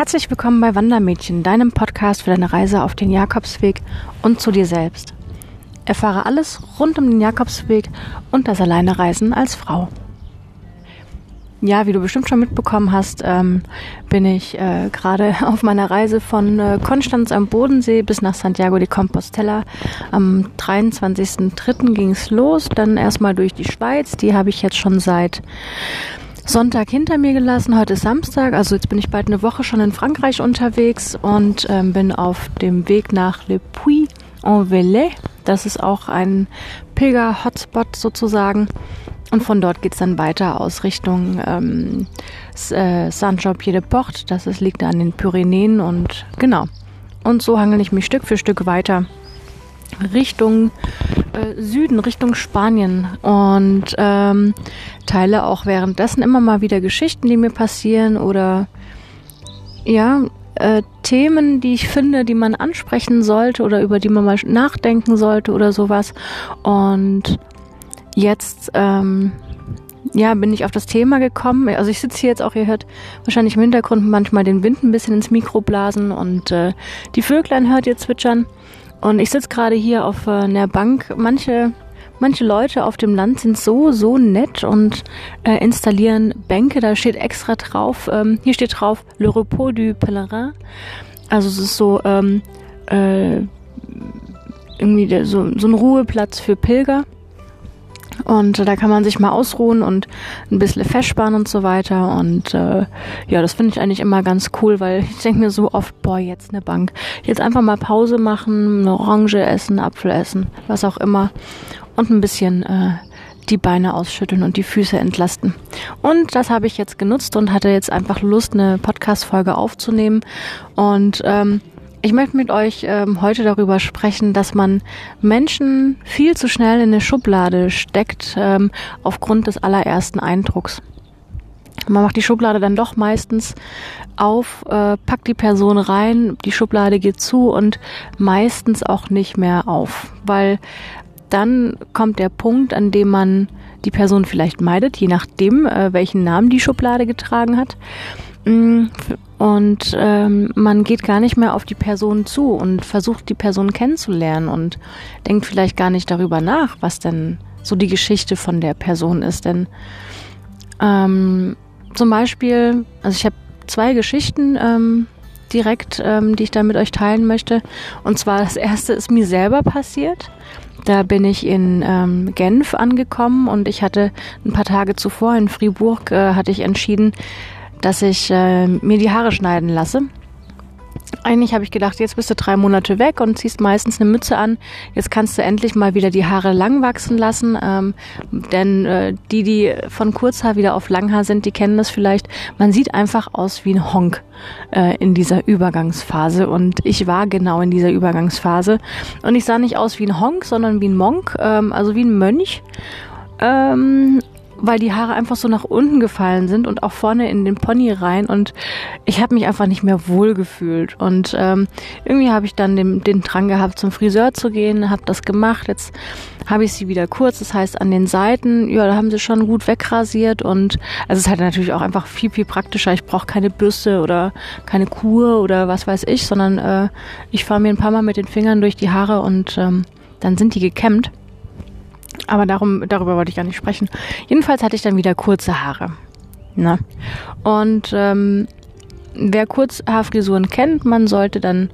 Herzlich willkommen bei Wandermädchen, deinem Podcast für deine Reise auf den Jakobsweg und zu dir selbst. Erfahre alles rund um den Jakobsweg und das Alleinereisen als Frau. Ja, wie du bestimmt schon mitbekommen hast, ähm, bin ich äh, gerade auf meiner Reise von äh, Konstanz am Bodensee bis nach Santiago de Compostela. Am 23.03. ging es los, dann erstmal durch die Schweiz. Die habe ich jetzt schon seit Sonntag hinter mir gelassen. Heute ist Samstag, also jetzt bin ich bald eine Woche schon in Frankreich unterwegs und ähm, bin auf dem Weg nach Le Puy-en-Velay. Das ist auch ein Pilger-Hotspot sozusagen. Und von dort geht's dann weiter aus Richtung ähm, äh, Saint-Jean-Pied-de-Port. Das ist, liegt an den Pyrenäen und genau. Und so hangel ich mich Stück für Stück weiter Richtung äh, Süden, Richtung Spanien und ähm, teile auch währenddessen immer mal wieder Geschichten, die mir passieren oder ja, äh, Themen, die ich finde, die man ansprechen sollte oder über die man mal nachdenken sollte oder sowas. Und jetzt ähm, ja, bin ich auf das Thema gekommen. Also ich sitze hier jetzt auch, ihr hört wahrscheinlich im Hintergrund manchmal den Wind ein bisschen ins Mikro blasen und äh, die Vöglein hört ihr zwitschern. Und ich sitze gerade hier auf äh, einer Bank. Manche, manche Leute auf dem Land sind so, so nett und äh, installieren Bänke. Da steht extra drauf, ähm, hier steht drauf Le Repos du Pèlerin. Also es ist so, ähm, äh, irgendwie der, so, so ein Ruheplatz für Pilger. Und da kann man sich mal ausruhen und ein bisschen festspannen und so weiter. Und äh, ja, das finde ich eigentlich immer ganz cool, weil ich denke mir so oft, boah, jetzt eine Bank. Jetzt einfach mal Pause machen, eine Orange essen, Apfel essen, was auch immer. Und ein bisschen äh, die Beine ausschütteln und die Füße entlasten. Und das habe ich jetzt genutzt und hatte jetzt einfach Lust, eine Podcast-Folge aufzunehmen. Und ähm, ich möchte mit euch ähm, heute darüber sprechen, dass man Menschen viel zu schnell in eine Schublade steckt ähm, aufgrund des allerersten Eindrucks. Man macht die Schublade dann doch meistens auf, äh, packt die Person rein, die Schublade geht zu und meistens auch nicht mehr auf, weil dann kommt der Punkt, an dem man die Person vielleicht meidet, je nachdem, äh, welchen Namen die Schublade getragen hat. Mm, und ähm, man geht gar nicht mehr auf die Person zu und versucht die Person kennenzulernen und denkt vielleicht gar nicht darüber nach, was denn so die Geschichte von der Person ist. Denn ähm, zum Beispiel, also ich habe zwei Geschichten ähm, direkt, ähm, die ich da mit euch teilen möchte. Und zwar das erste ist mir selber passiert. Da bin ich in ähm, Genf angekommen und ich hatte ein paar Tage zuvor in Fribourg äh, hatte ich entschieden, dass ich äh, mir die Haare schneiden lasse. Eigentlich habe ich gedacht, jetzt bist du drei Monate weg und ziehst meistens eine Mütze an. Jetzt kannst du endlich mal wieder die Haare lang wachsen lassen. Ähm, denn äh, die, die von Kurzhaar wieder auf Langhaar sind, die kennen das vielleicht. Man sieht einfach aus wie ein Honk äh, in dieser Übergangsphase. Und ich war genau in dieser Übergangsphase. Und ich sah nicht aus wie ein Honk, sondern wie ein Monk, ähm, also wie ein Mönch. Ähm, weil die Haare einfach so nach unten gefallen sind und auch vorne in den Pony rein und ich habe mich einfach nicht mehr wohl gefühlt und ähm, irgendwie habe ich dann den, den Drang gehabt zum Friseur zu gehen, habe das gemacht, jetzt habe ich sie wieder kurz, das heißt an den Seiten, ja, da haben sie schon gut wegrasiert und also es ist halt natürlich auch einfach viel, viel praktischer, ich brauche keine Bürste oder keine Kur oder was weiß ich, sondern äh, ich fahre mir ein paar Mal mit den Fingern durch die Haare und ähm, dann sind die gekämmt. Aber darum, darüber wollte ich gar nicht sprechen. Jedenfalls hatte ich dann wieder kurze Haare. Ne? Und ähm, wer Kurzhaarfrisuren kennt, man sollte dann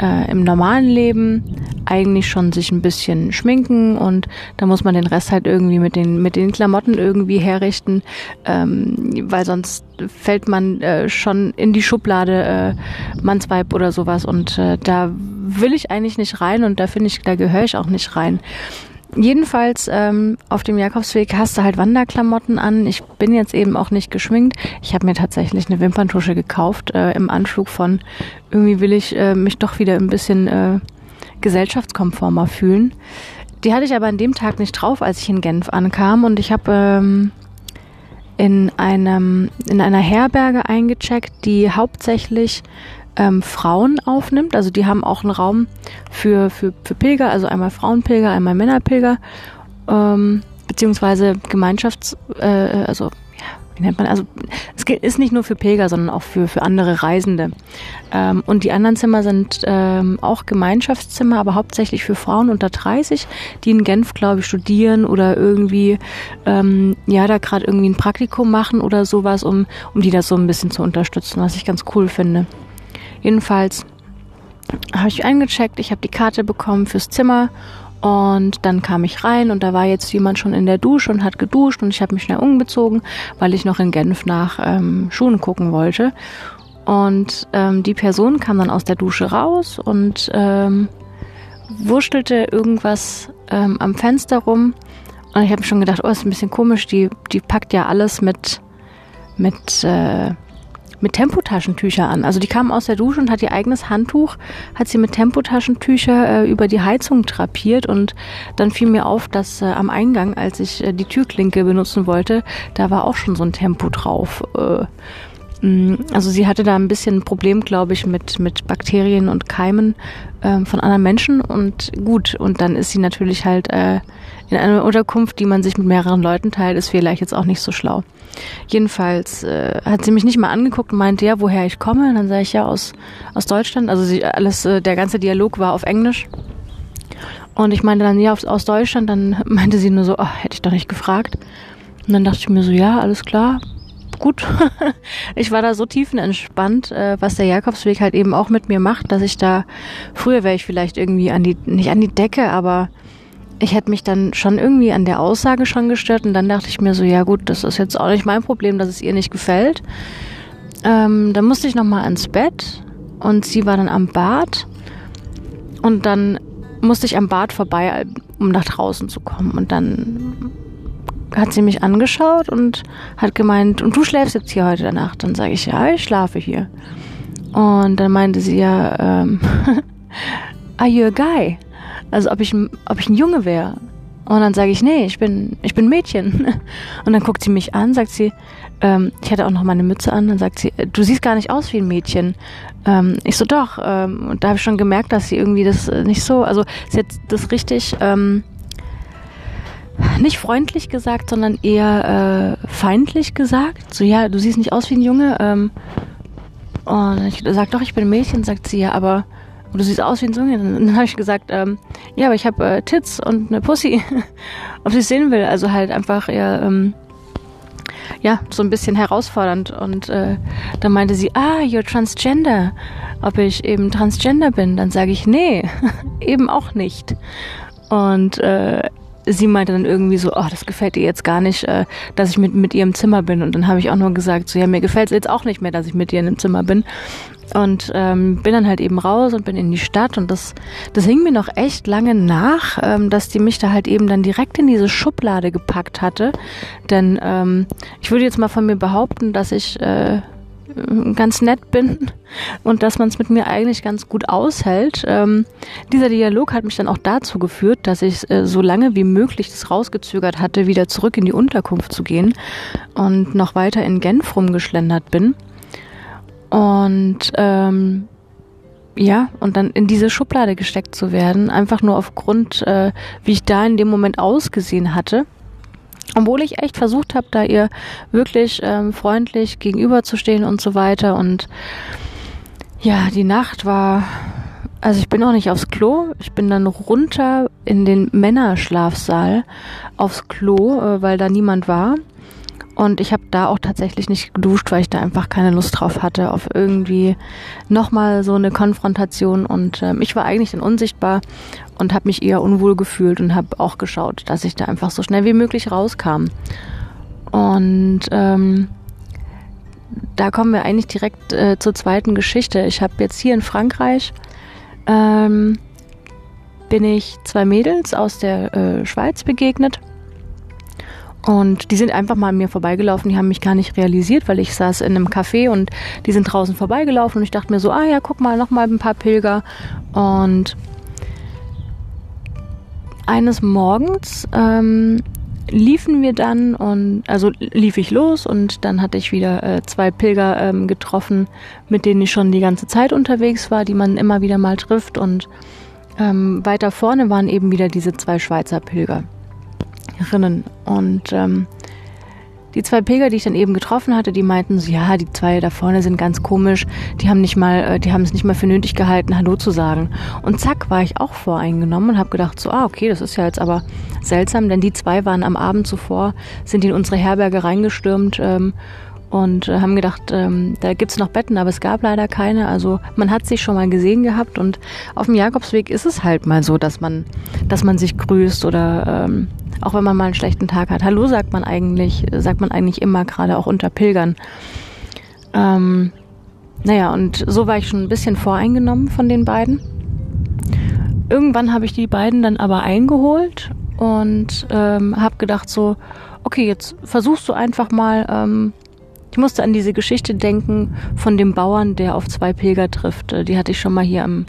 äh, im normalen Leben eigentlich schon sich ein bisschen schminken und da muss man den Rest halt irgendwie mit den mit den Klamotten irgendwie herrichten, ähm, weil sonst fällt man äh, schon in die Schublade äh, Mannsweib oder sowas und äh, da will ich eigentlich nicht rein und da finde ich, da gehöre ich auch nicht rein. Jedenfalls ähm, auf dem Jakobsweg hast du halt Wanderklamotten an. Ich bin jetzt eben auch nicht geschminkt. Ich habe mir tatsächlich eine Wimperntusche gekauft äh, im Anflug von irgendwie will ich äh, mich doch wieder ein bisschen äh, gesellschaftskonformer fühlen. Die hatte ich aber an dem Tag nicht drauf, als ich in Genf ankam und ich habe ähm, in in einer Herberge eingecheckt, die hauptsächlich ähm, Frauen aufnimmt. Also die haben auch einen Raum für, für, für Pilger, also einmal Frauenpilger, einmal Männerpilger, ähm, beziehungsweise Gemeinschafts-, äh, also ja, wie nennt man, also es ist nicht nur für Pilger, sondern auch für, für andere Reisende. Ähm, und die anderen Zimmer sind ähm, auch Gemeinschaftszimmer, aber hauptsächlich für Frauen unter 30, die in Genf, glaube ich, studieren oder irgendwie, ähm, ja, da gerade irgendwie ein Praktikum machen oder sowas, um, um die das so ein bisschen zu unterstützen, was ich ganz cool finde. Jedenfalls habe ich eingecheckt, ich habe die Karte bekommen fürs Zimmer und dann kam ich rein und da war jetzt jemand schon in der Dusche und hat geduscht und ich habe mich schnell umgezogen, weil ich noch in Genf nach ähm, Schuhen gucken wollte. Und ähm, die Person kam dann aus der Dusche raus und ähm, wurstelte irgendwas ähm, am Fenster rum. Und ich habe schon gedacht, oh, ist ein bisschen komisch, die, die packt ja alles mit, mit äh, mit Tempotaschentücher an. Also die kam aus der Dusche und hat ihr eigenes Handtuch, hat sie mit Tempotaschentücher äh, über die Heizung drapiert und dann fiel mir auf, dass äh, am Eingang, als ich äh, die Türklinke benutzen wollte, da war auch schon so ein Tempo drauf. Äh, also sie hatte da ein bisschen ein Problem, glaube ich, mit, mit Bakterien und Keimen ähm, von anderen Menschen und gut, und dann ist sie natürlich halt äh, in einer Unterkunft, die man sich mit mehreren Leuten teilt, ist vielleicht jetzt auch nicht so schlau. Jedenfalls äh, hat sie mich nicht mal angeguckt und meinte, ja, woher ich komme. Und dann sage ich ja aus, aus Deutschland. Also sie, alles, äh, der ganze Dialog war auf Englisch. Und ich meinte dann, ja, aus, aus Deutschland. Dann meinte sie nur so, oh, hätte ich doch nicht gefragt. Und dann dachte ich mir so, ja, alles klar, gut. ich war da so tiefenentspannt, äh, was der Jakobsweg halt eben auch mit mir macht, dass ich da, früher wäre ich vielleicht irgendwie an die, nicht an die Decke, aber ich hätte mich dann schon irgendwie an der Aussage schon gestört und dann dachte ich mir so, ja gut, das ist jetzt auch nicht mein Problem, dass es ihr nicht gefällt. Ähm, dann musste ich nochmal ins Bett und sie war dann am Bad und dann musste ich am Bad vorbei, um nach draußen zu kommen und dann hat sie mich angeschaut und hat gemeint, und du schläfst jetzt hier heute Nacht? Dann sage ich, ja, ich schlafe hier. Und dann meinte sie ja, ähm, are you a guy? Also ob ich, ob ich ein Junge wäre. Und dann sage ich, nee, ich bin, ich bin Mädchen. Und dann guckt sie mich an, sagt sie, ähm, ich hatte auch noch meine Mütze an, dann sagt sie, du siehst gar nicht aus wie ein Mädchen. Ähm, ich so, doch. Ähm, und da habe ich schon gemerkt, dass sie irgendwie das äh, nicht so, also sie hat das richtig ähm, nicht freundlich gesagt, sondern eher äh, feindlich gesagt. So, ja, du siehst nicht aus wie ein Junge. Ähm, und ich sag doch, ich bin ein Mädchen, sagt sie ja, aber du siehst aus wie ein Junge. Dann, dann habe ich gesagt, ähm, ja, aber ich habe äh, Tits und eine Pussy, ob sie es sehen will. Also halt einfach eher, ähm, ja, so ein bisschen herausfordernd. Und äh, dann meinte sie, ah, you're transgender. Ob ich eben transgender bin. Dann sage ich, nee, eben auch nicht. Und äh, sie meinte dann irgendwie so, oh, das gefällt ihr jetzt gar nicht, äh, dass ich mit, mit ihr im Zimmer bin. Und dann habe ich auch nur gesagt, so ja, mir gefällt es jetzt auch nicht mehr, dass ich mit ihr dem Zimmer bin. Und ähm, bin dann halt eben raus und bin in die Stadt und das, das hing mir noch echt lange nach, ähm, dass die mich da halt eben dann direkt in diese Schublade gepackt hatte. Denn ähm, ich würde jetzt mal von mir behaupten, dass ich äh, ganz nett bin und dass man es mit mir eigentlich ganz gut aushält. Ähm, dieser Dialog hat mich dann auch dazu geführt, dass ich äh, so lange wie möglich das rausgezögert hatte, wieder zurück in die Unterkunft zu gehen und noch weiter in Genf rumgeschlendert bin. Und ähm, ja, und dann in diese Schublade gesteckt zu werden, einfach nur aufgrund, äh, wie ich da in dem Moment ausgesehen hatte. Obwohl ich echt versucht habe, da ihr wirklich ähm, freundlich gegenüberzustehen und so weiter. Und ja, die Nacht war. Also ich bin auch nicht aufs Klo. Ich bin dann runter in den Männerschlafsaal aufs Klo, äh, weil da niemand war. Und ich habe da auch tatsächlich nicht geduscht, weil ich da einfach keine Lust drauf hatte, auf irgendwie nochmal so eine Konfrontation. Und ähm, ich war eigentlich dann unsichtbar und habe mich eher unwohl gefühlt und habe auch geschaut, dass ich da einfach so schnell wie möglich rauskam. Und ähm, da kommen wir eigentlich direkt äh, zur zweiten Geschichte. Ich habe jetzt hier in Frankreich ähm, bin ich zwei Mädels aus der äh, Schweiz begegnet und die sind einfach mal an mir vorbeigelaufen, die haben mich gar nicht realisiert, weil ich saß in einem Café und die sind draußen vorbeigelaufen und ich dachte mir so, ah ja, guck mal, noch mal ein paar Pilger. Und eines Morgens ähm, liefen wir dann und also lief ich los und dann hatte ich wieder äh, zwei Pilger ähm, getroffen, mit denen ich schon die ganze Zeit unterwegs war, die man immer wieder mal trifft und ähm, weiter vorne waren eben wieder diese zwei Schweizer Pilger. Rinnen. Und ähm, die zwei Pilger, die ich dann eben getroffen hatte, die meinten so, ja, die zwei da vorne sind ganz komisch, die haben nicht mal, äh, die haben es nicht mal für nötig gehalten, Hallo zu sagen. Und zack, war ich auch voreingenommen und habe gedacht so, ah, okay, das ist ja jetzt aber seltsam, denn die zwei waren am Abend zuvor, sind in unsere Herberge reingestürmt ähm, und äh, haben gedacht, ähm, da gibt's noch Betten, aber es gab leider keine. Also man hat sich schon mal gesehen gehabt und auf dem Jakobsweg ist es halt mal so, dass man, dass man sich grüßt oder ähm, auch wenn man mal einen schlechten Tag hat. Hallo sagt man eigentlich, sagt man eigentlich immer, gerade auch unter Pilgern. Ähm, naja, und so war ich schon ein bisschen voreingenommen von den beiden. Irgendwann habe ich die beiden dann aber eingeholt und ähm, habe gedacht so, okay, jetzt versuchst du einfach mal ähm, ich musste an diese Geschichte denken von dem Bauern, der auf zwei Pilger trifft. Äh, die hatte ich schon mal hier am,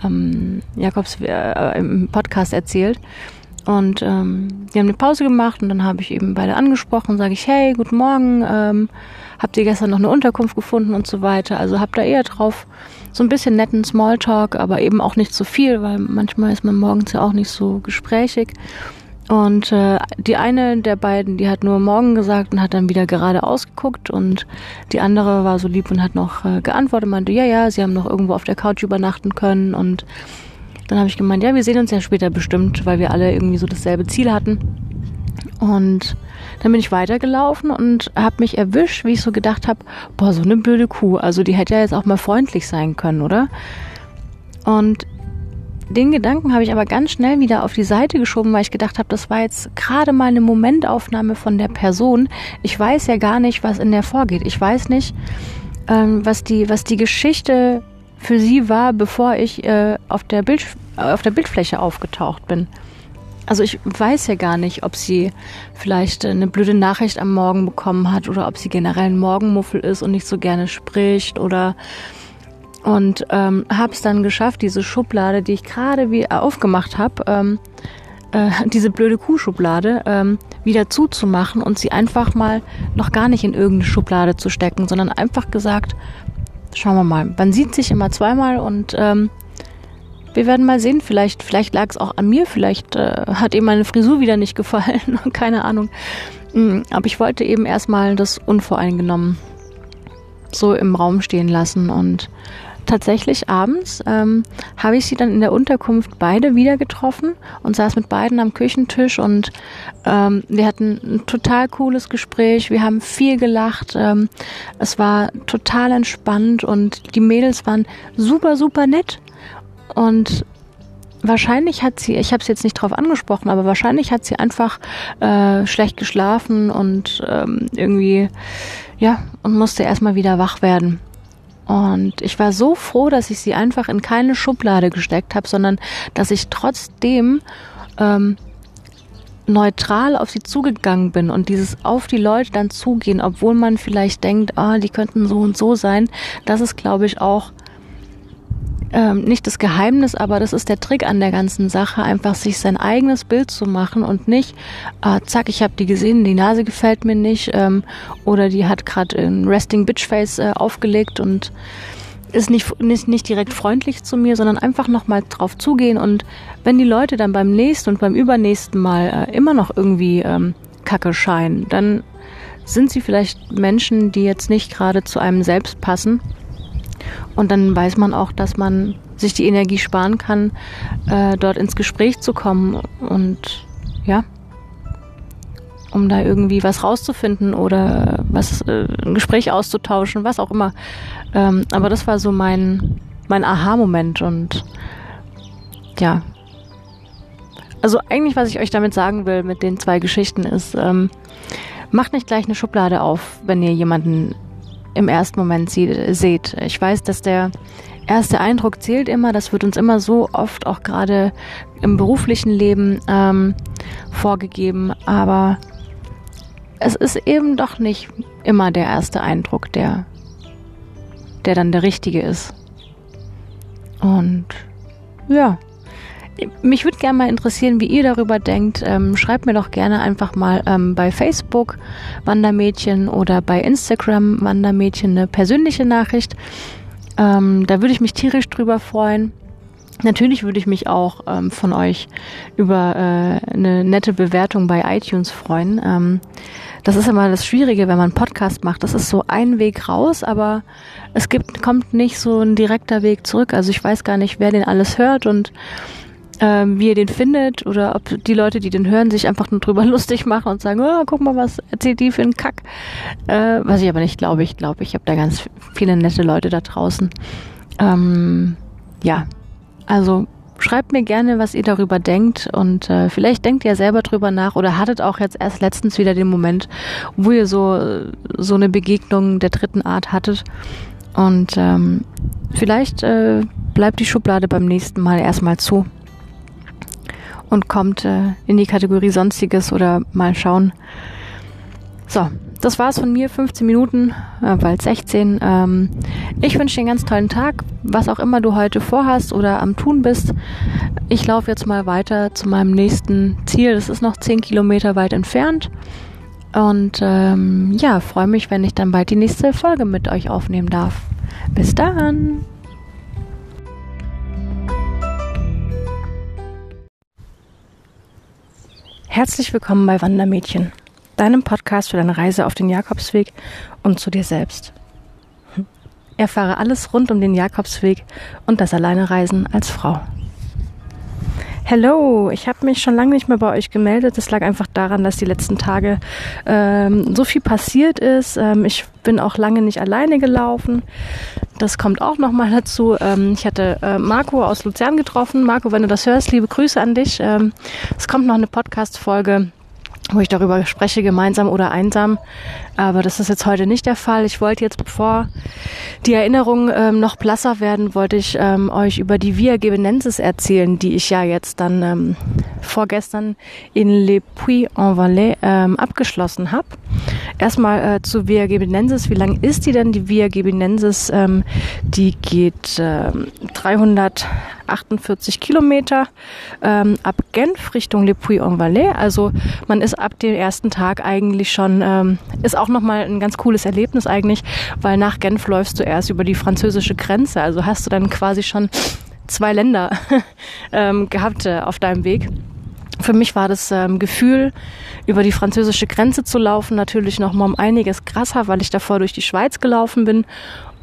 am Jakobs äh, im Podcast erzählt. Und ähm, die haben eine Pause gemacht und dann habe ich eben beide angesprochen, sage ich, hey, guten Morgen, ähm, habt ihr gestern noch eine Unterkunft gefunden und so weiter. Also habt da eher drauf so ein bisschen netten Smalltalk, aber eben auch nicht so viel, weil manchmal ist man morgens ja auch nicht so gesprächig. Und äh, die eine der beiden, die hat nur morgen gesagt und hat dann wieder gerade ausgeguckt und die andere war so lieb und hat noch äh, geantwortet, meinte, ja, ja, sie haben noch irgendwo auf der Couch übernachten können und dann habe ich gemeint, ja, wir sehen uns ja später bestimmt, weil wir alle irgendwie so dasselbe Ziel hatten. Und dann bin ich weitergelaufen und habe mich erwischt, wie ich so gedacht habe, boah, so eine blöde Kuh, also die hätte ja jetzt auch mal freundlich sein können, oder? Und den Gedanken habe ich aber ganz schnell wieder auf die Seite geschoben, weil ich gedacht habe, das war jetzt gerade mal eine Momentaufnahme von der Person. Ich weiß ja gar nicht, was in der vorgeht. Ich weiß nicht, ähm, was die, was die Geschichte für sie war, bevor ich äh, auf, der Bild, auf der Bildfläche aufgetaucht bin. Also ich weiß ja gar nicht, ob sie vielleicht eine blöde Nachricht am Morgen bekommen hat oder ob sie generell ein Morgenmuffel ist und nicht so gerne spricht oder und ähm, habe es dann geschafft, diese Schublade, die ich gerade wie aufgemacht habe, ähm, äh, diese blöde Kuhschublade ähm, wieder zuzumachen und sie einfach mal noch gar nicht in irgendeine Schublade zu stecken, sondern einfach gesagt, schauen wir mal, man sieht sich immer zweimal und ähm, wir werden mal sehen, vielleicht, vielleicht lag es auch an mir, vielleicht äh, hat ihm meine Frisur wieder nicht gefallen, keine Ahnung. Mm, aber ich wollte eben erstmal das unvoreingenommen so im Raum stehen lassen und tatsächlich abends ähm, habe ich sie dann in der Unterkunft beide wieder getroffen und saß mit beiden am Küchentisch und ähm, wir hatten ein total cooles Gespräch. Wir haben viel gelacht. Ähm, es war total entspannt und die Mädels waren super, super nett. Und wahrscheinlich hat sie, ich habe es jetzt nicht drauf angesprochen, aber wahrscheinlich hat sie einfach äh, schlecht geschlafen und ähm, irgendwie, ja, und musste erstmal wieder wach werden. Und ich war so froh, dass ich sie einfach in keine Schublade gesteckt habe, sondern dass ich trotzdem ähm, neutral auf sie zugegangen bin und dieses auf die Leute dann zugehen, obwohl man vielleicht denkt, ah, die könnten so und so sein, das ist, glaube ich, auch ähm, nicht das Geheimnis, aber das ist der Trick an der ganzen Sache, einfach sich sein eigenes Bild zu machen und nicht, äh, zack, ich habe die gesehen, die Nase gefällt mir nicht ähm, oder die hat gerade ein Resting Bitch Face äh, aufgelegt und ist nicht, nicht, nicht direkt freundlich zu mir, sondern einfach nochmal drauf zugehen. Und wenn die Leute dann beim nächsten und beim übernächsten Mal äh, immer noch irgendwie ähm, Kacke scheinen, dann sind sie vielleicht Menschen, die jetzt nicht gerade zu einem selbst passen und dann weiß man auch, dass man sich die Energie sparen kann, äh, dort ins Gespräch zu kommen und ja, um da irgendwie was rauszufinden oder was äh, ein Gespräch auszutauschen, was auch immer. Ähm, aber das war so mein mein Aha-Moment und ja. Also eigentlich, was ich euch damit sagen will mit den zwei Geschichten ist, ähm, macht nicht gleich eine Schublade auf, wenn ihr jemanden im ersten Moment sie, seht. Ich weiß, dass der erste Eindruck zählt immer. Das wird uns immer so oft auch gerade im beruflichen Leben ähm, vorgegeben. Aber es ist eben doch nicht immer der erste Eindruck, der, der dann der richtige ist. Und ja, mich würde gerne mal interessieren, wie ihr darüber denkt. Ähm, schreibt mir doch gerne einfach mal ähm, bei Facebook Wandermädchen oder bei Instagram Wandermädchen eine persönliche Nachricht. Ähm, da würde ich mich tierisch drüber freuen. Natürlich würde ich mich auch ähm, von euch über äh, eine nette Bewertung bei iTunes freuen. Ähm, das ist immer das Schwierige, wenn man einen Podcast macht. Das ist so ein Weg raus, aber es gibt, kommt nicht so ein direkter Weg zurück. Also ich weiß gar nicht, wer den alles hört und ähm, wie ihr den findet oder ob die Leute, die den hören, sich einfach nur drüber lustig machen und sagen, oh, guck mal, was erzählt die für einen Kack. Äh, was ich aber nicht glaube. Ich glaube, ich habe da ganz viele nette Leute da draußen. Ähm, ja, also schreibt mir gerne, was ihr darüber denkt und äh, vielleicht denkt ihr selber drüber nach oder hattet auch jetzt erst letztens wieder den Moment, wo ihr so so eine Begegnung der dritten Art hattet und ähm, vielleicht äh, bleibt die Schublade beim nächsten Mal erstmal zu und kommt äh, in die Kategorie Sonstiges oder mal schauen. So, das war's von mir, 15 Minuten, äh, bald 16. Ähm, ich wünsche dir einen ganz tollen Tag, was auch immer du heute vorhast oder am Tun bist. Ich laufe jetzt mal weiter zu meinem nächsten Ziel. Das ist noch 10 Kilometer weit entfernt. Und ähm, ja, freue mich, wenn ich dann bald die nächste Folge mit euch aufnehmen darf. Bis dann! Herzlich willkommen bei Wandermädchen, deinem Podcast für deine Reise auf den Jakobsweg und zu dir selbst. Erfahre alles rund um den Jakobsweg und das Alleinereisen als Frau. Hello, ich habe mich schon lange nicht mehr bei euch gemeldet. Das lag einfach daran, dass die letzten Tage ähm, so viel passiert ist. Ähm, ich bin auch lange nicht alleine gelaufen. Das kommt auch nochmal dazu. Ähm, ich hatte äh, Marco aus Luzern getroffen. Marco, wenn du das hörst, liebe Grüße an dich. Ähm, es kommt noch eine Podcast-Folge wo ich darüber spreche, gemeinsam oder einsam. Aber das ist jetzt heute nicht der Fall. Ich wollte jetzt, bevor die Erinnerungen ähm, noch blasser werden, wollte ich ähm, euch über die Via Gebenensis erzählen, die ich ja jetzt dann ähm, vorgestern in Le Puy-en-Valais ähm, abgeschlossen habe. Erstmal äh, zu Via Gebenensis. Wie lang ist die denn? Die Via Gebenensis, ähm, die geht ähm, 300 48 Kilometer ähm, ab Genf Richtung Le Puy-en-Valais. Also man ist ab dem ersten Tag eigentlich schon, ähm, ist auch nochmal ein ganz cooles Erlebnis eigentlich, weil nach Genf läufst du erst über die französische Grenze. Also hast du dann quasi schon zwei Länder ähm, gehabt äh, auf deinem Weg. Für mich war das ähm, Gefühl, über die französische Grenze zu laufen, natürlich noch mal um einiges krasser, weil ich davor durch die Schweiz gelaufen bin.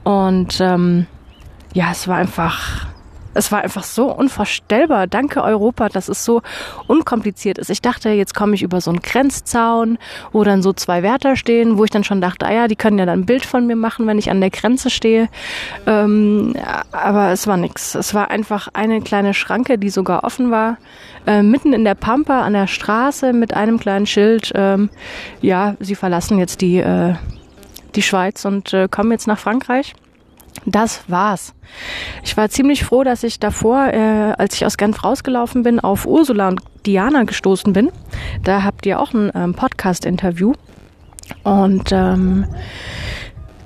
Und ähm, ja, es war einfach es war einfach so unvorstellbar. Danke Europa, dass es so unkompliziert ist. Ich dachte, jetzt komme ich über so einen Grenzzaun, wo dann so zwei Wärter stehen, wo ich dann schon dachte, ah ja, die können ja dann ein Bild von mir machen, wenn ich an der Grenze stehe. Ähm, aber es war nichts. Es war einfach eine kleine Schranke, die sogar offen war, äh, mitten in der Pampa an der Straße mit einem kleinen Schild. Ähm, ja, sie verlassen jetzt die, äh, die Schweiz und äh, kommen jetzt nach Frankreich. Das war's. Ich war ziemlich froh, dass ich davor, äh, als ich aus Genf rausgelaufen bin, auf Ursula und Diana gestoßen bin. Da habt ihr auch ein ähm, Podcast-Interview. Und ähm,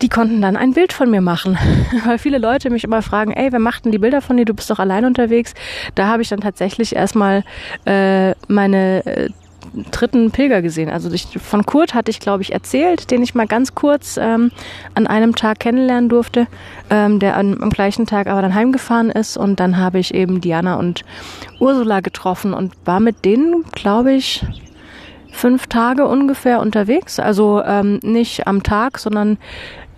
die konnten dann ein Bild von mir machen. Weil viele Leute mich immer fragen, ey, wer macht denn die Bilder von dir? Du bist doch allein unterwegs. Da habe ich dann tatsächlich erstmal äh, meine äh, dritten Pilger gesehen. Also ich, von Kurt hatte ich, glaube ich, erzählt, den ich mal ganz kurz ähm, an einem Tag kennenlernen durfte, ähm, der an, am gleichen Tag aber dann heimgefahren ist. Und dann habe ich eben Diana und Ursula getroffen und war mit denen, glaube ich, fünf Tage ungefähr unterwegs. Also ähm, nicht am Tag, sondern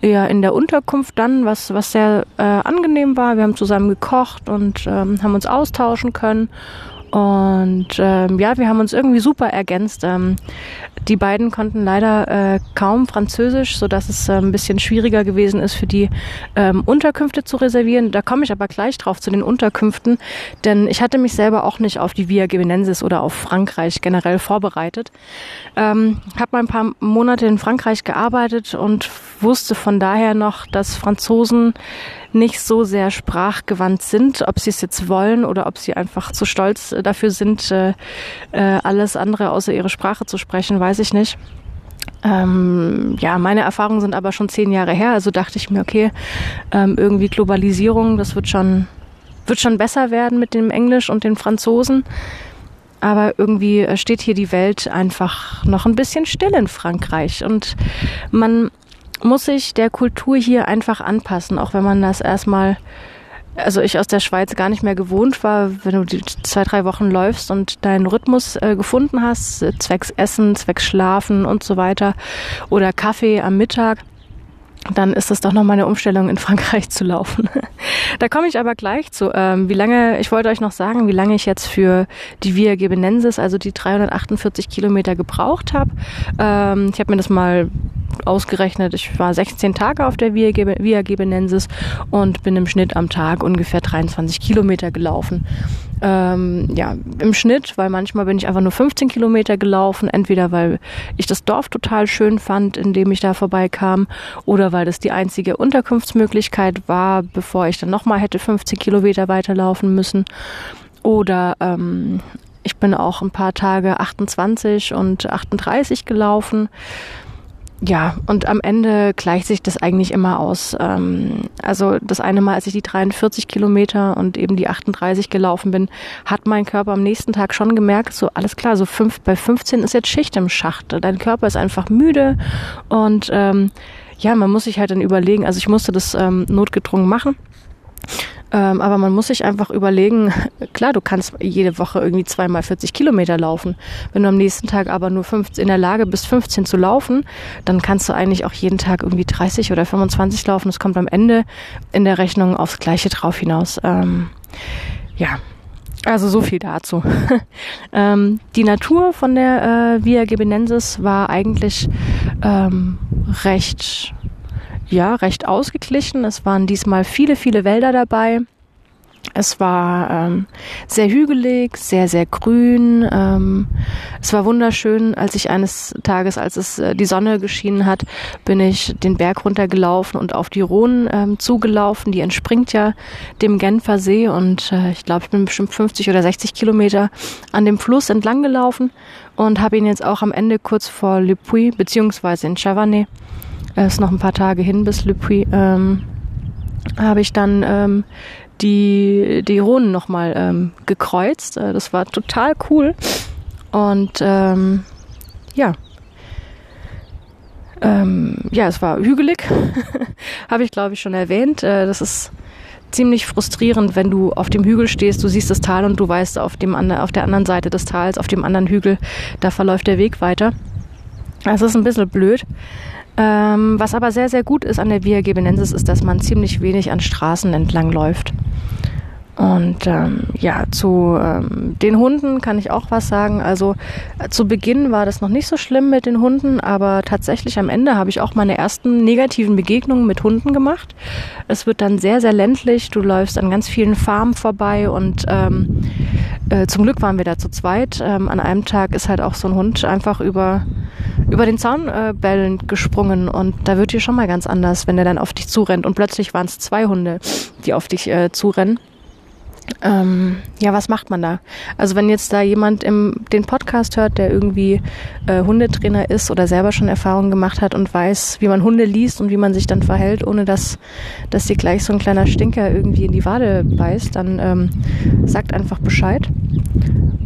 eher in der Unterkunft dann, was, was sehr äh, angenehm war. Wir haben zusammen gekocht und ähm, haben uns austauschen können. Und ähm, ja, wir haben uns irgendwie super ergänzt. Ähm, die beiden konnten leider äh, kaum Französisch, so dass es äh, ein bisschen schwieriger gewesen ist für die ähm, Unterkünfte zu reservieren. Da komme ich aber gleich drauf zu den Unterkünften, denn ich hatte mich selber auch nicht auf die Via Gebenensis oder auf Frankreich generell vorbereitet. Ähm, habe mal ein paar Monate in Frankreich gearbeitet und wusste von daher noch, dass Franzosen nicht so sehr sprachgewandt sind, ob sie es jetzt wollen oder ob sie einfach zu stolz dafür sind, äh, äh, alles andere außer ihre Sprache zu sprechen, weiß ich nicht. Ähm, ja, meine Erfahrungen sind aber schon zehn Jahre her, also dachte ich mir, okay, ähm, irgendwie Globalisierung, das wird schon, wird schon besser werden mit dem Englisch und den Franzosen. Aber irgendwie äh, steht hier die Welt einfach noch ein bisschen still in Frankreich und man muss sich der Kultur hier einfach anpassen, auch wenn man das erstmal also ich aus der Schweiz gar nicht mehr gewohnt war, wenn du die zwei, drei Wochen läufst und deinen Rhythmus äh, gefunden hast, zwecks Essen, zwecks Schlafen und so weiter oder Kaffee am Mittag, dann ist das doch nochmal eine Umstellung, in Frankreich zu laufen. da komme ich aber gleich zu. Ähm, wie lange, ich wollte euch noch sagen, wie lange ich jetzt für die Via Gebenensis, also die 348 Kilometer gebraucht habe. Ähm, ich habe mir das mal ausgerechnet, ich war 16 Tage auf der Via, Gebenensis und bin im Schnitt am Tag ungefähr 23 Kilometer gelaufen. Ähm, ja, im Schnitt, weil manchmal bin ich einfach nur 15 Kilometer gelaufen, entweder weil ich das Dorf total schön fand, in dem ich da vorbeikam, oder weil das die einzige Unterkunftsmöglichkeit war, bevor ich dann nochmal hätte 15 Kilometer weiterlaufen müssen. Oder ähm, ich bin auch ein paar Tage 28 und 38 gelaufen ja, und am Ende gleicht sich das eigentlich immer aus. Ähm, also das eine Mal, als ich die 43 Kilometer und eben die 38 gelaufen bin, hat mein Körper am nächsten Tag schon gemerkt, so alles klar, so fünf, bei 15 ist jetzt Schicht im Schacht. Dein Körper ist einfach müde und ähm, ja, man muss sich halt dann überlegen, also ich musste das ähm, notgedrungen machen. Ähm, aber man muss sich einfach überlegen, klar, du kannst jede Woche irgendwie zweimal 40 Kilometer laufen. Wenn du am nächsten Tag aber nur 15, in der Lage bist, 15 zu laufen, dann kannst du eigentlich auch jeden Tag irgendwie 30 oder 25 laufen. Es kommt am Ende in der Rechnung aufs Gleiche drauf hinaus. Ähm, ja, also so viel dazu. ähm, die Natur von der äh, Via Gebenensis war eigentlich ähm, recht ja, recht ausgeglichen. Es waren diesmal viele, viele Wälder dabei. Es war ähm, sehr hügelig, sehr, sehr grün. Ähm, es war wunderschön. Als ich eines Tages, als es äh, die Sonne geschienen hat, bin ich den Berg runtergelaufen und auf die Rhone ähm, zugelaufen. Die entspringt ja dem Genfer See und äh, ich glaube, ich bin bestimmt 50 oder 60 Kilometer an dem Fluss entlang gelaufen und habe ihn jetzt auch am Ende kurz vor Le Puy, beziehungsweise in Chavannes, es ist noch ein paar Tage hin bis Le ähm, habe ich dann ähm, die, die Rhone nochmal ähm, gekreuzt. Äh, das war total cool. Und ähm, ja. Ähm, ja, es war hügelig, habe ich glaube ich schon erwähnt. Äh, das ist ziemlich frustrierend, wenn du auf dem Hügel stehst, du siehst das Tal und du weißt, auf, dem, auf der anderen Seite des Tals, auf dem anderen Hügel, da verläuft der Weg weiter. Das ist ein bisschen blöd. Ähm, was aber sehr, sehr gut ist an der Via Gebenensis, ist, dass man ziemlich wenig an Straßen entlang läuft. Und ähm, ja, zu ähm, den Hunden kann ich auch was sagen. Also äh, zu Beginn war das noch nicht so schlimm mit den Hunden, aber tatsächlich am Ende habe ich auch meine ersten negativen Begegnungen mit Hunden gemacht. Es wird dann sehr, sehr ländlich. Du läufst an ganz vielen Farmen vorbei und ähm, äh, zum Glück waren wir da zu zweit. Ähm, an einem Tag ist halt auch so ein Hund einfach über über den Zaun äh, bellend gesprungen und da wird dir schon mal ganz anders, wenn der dann auf dich zurennt und plötzlich waren es zwei Hunde, die auf dich äh, zurennen. Ähm, ja, was macht man da? Also wenn jetzt da jemand im den Podcast hört, der irgendwie äh, Hundetrainer ist oder selber schon Erfahrungen gemacht hat und weiß, wie man Hunde liest und wie man sich dann verhält, ohne dass, dass dir gleich so ein kleiner Stinker irgendwie in die Wade beißt, dann ähm, sagt einfach Bescheid.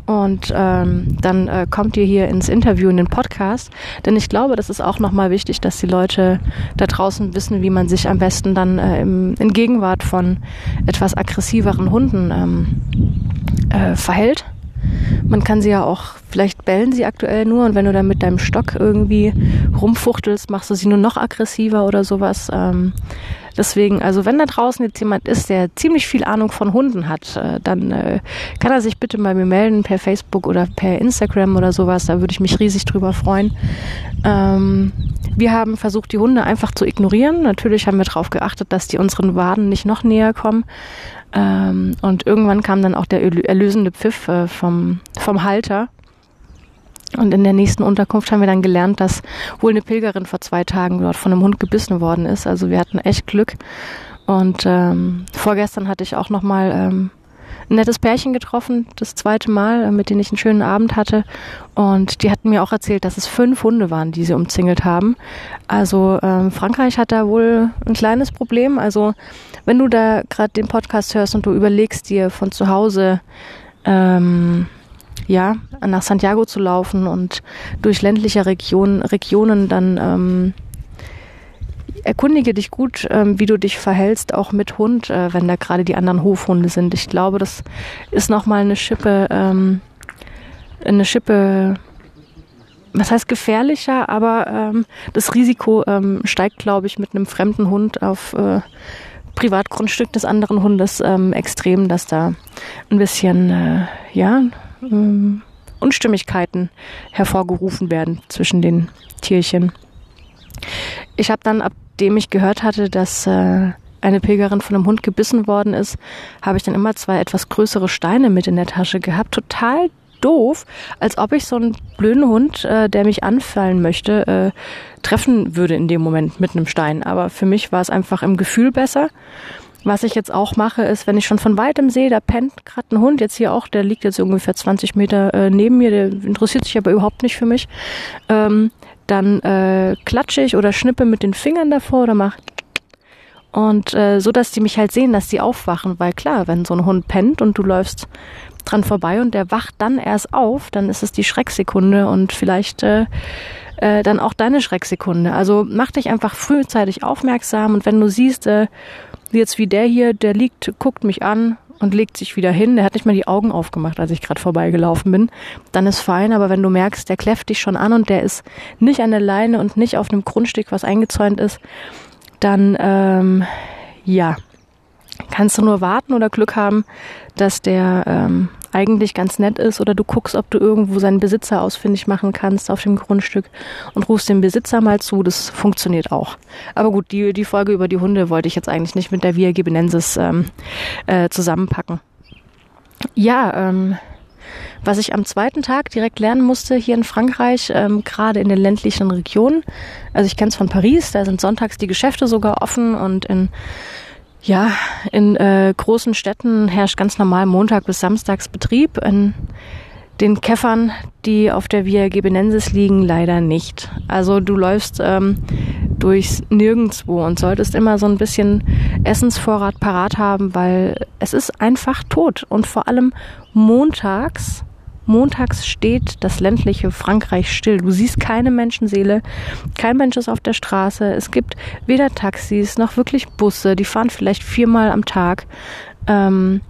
Und ähm, dann äh, kommt ihr hier ins Interview, in den Podcast. Denn ich glaube, das ist auch nochmal wichtig, dass die Leute da draußen wissen, wie man sich am besten dann äh, im, in Gegenwart von etwas aggressiveren Hunden ähm, äh, verhält. Man kann sie ja auch, vielleicht bellen sie aktuell nur und wenn du dann mit deinem Stock irgendwie rumfuchtelst, machst du sie nur noch aggressiver oder sowas. Ähm, Deswegen, also wenn da draußen jetzt jemand ist, der ziemlich viel Ahnung von Hunden hat, äh, dann äh, kann er sich bitte bei mir melden per Facebook oder per Instagram oder sowas. Da würde ich mich riesig drüber freuen. Ähm, wir haben versucht, die Hunde einfach zu ignorieren. Natürlich haben wir darauf geachtet, dass die unseren Waden nicht noch näher kommen. Ähm, und irgendwann kam dann auch der erlösende Pfiff äh, vom, vom Halter. Und in der nächsten Unterkunft haben wir dann gelernt, dass wohl eine Pilgerin vor zwei Tagen dort von einem Hund gebissen worden ist. Also wir hatten echt Glück. Und ähm, vorgestern hatte ich auch nochmal ähm, ein nettes Pärchen getroffen, das zweite Mal, äh, mit denen ich einen schönen Abend hatte. Und die hatten mir auch erzählt, dass es fünf Hunde waren, die sie umzingelt haben. Also ähm, Frankreich hat da wohl ein kleines Problem. Also wenn du da gerade den Podcast hörst und du überlegst dir von zu Hause ähm, ja, nach Santiago zu laufen und durch ländliche Region, Regionen dann ähm, erkundige dich gut, ähm, wie du dich verhältst, auch mit Hund, äh, wenn da gerade die anderen Hofhunde sind. Ich glaube, das ist nochmal eine Schippe, ähm, eine Schippe, was heißt gefährlicher, aber ähm, das Risiko ähm, steigt, glaube ich, mit einem fremden Hund auf äh, Privatgrundstück des anderen Hundes ähm, extrem, dass da ein bisschen, äh, ja, ähm, Unstimmigkeiten hervorgerufen werden zwischen den Tierchen. Ich habe dann, abdem ich gehört hatte, dass äh, eine Pilgerin von einem Hund gebissen worden ist, habe ich dann immer zwei etwas größere Steine mit in der Tasche gehabt. Total doof, als ob ich so einen blöden Hund, äh, der mich anfallen möchte, äh, treffen würde in dem Moment mit einem Stein. Aber für mich war es einfach im Gefühl besser. Was ich jetzt auch mache, ist, wenn ich schon von weitem sehe, da pennt gerade ein Hund, jetzt hier auch, der liegt jetzt ungefähr 20 Meter äh, neben mir, der interessiert sich aber überhaupt nicht für mich, ähm, dann äh, klatsche ich oder schnippe mit den Fingern davor oder mache und äh, so, dass die mich halt sehen, dass die aufwachen, weil klar, wenn so ein Hund pennt und du läufst dran vorbei und der wacht dann erst auf, dann ist es die Schrecksekunde und vielleicht äh, äh, dann auch deine Schrecksekunde. Also mach dich einfach frühzeitig aufmerksam und wenn du siehst, äh, jetzt wie der hier, der liegt, guckt mich an und legt sich wieder hin, der hat nicht mal die Augen aufgemacht, als ich gerade vorbeigelaufen bin, dann ist fein, aber wenn du merkst, der kläfft dich schon an und der ist nicht an der Leine und nicht auf einem Grundstück, was eingezäunt ist, dann ähm, ja, kannst du nur warten oder Glück haben, dass der ähm, eigentlich ganz nett ist oder du guckst, ob du irgendwo seinen Besitzer ausfindig machen kannst auf dem Grundstück und rufst dem Besitzer mal zu. Das funktioniert auch. Aber gut, die, die Folge über die Hunde wollte ich jetzt eigentlich nicht mit der Via Gibenensis ähm, äh, zusammenpacken. Ja, ähm, was ich am zweiten Tag direkt lernen musste hier in Frankreich, ähm, gerade in den ländlichen Regionen. Also ich kenne es von Paris, da sind sonntags die Geschäfte sogar offen und in ja, in äh, großen Städten herrscht ganz normal Montag bis Samstags Betrieb. In den Käffern, die auf der Via Gebenensis liegen, leider nicht. Also du läufst ähm, durchs Nirgendwo und solltest immer so ein bisschen Essensvorrat parat haben, weil es ist einfach tot. Und vor allem montags Montags steht das ländliche Frankreich still. Du siehst keine Menschenseele, kein Mensch ist auf der Straße. Es gibt weder Taxis noch wirklich Busse, die fahren vielleicht viermal am Tag. Ähm,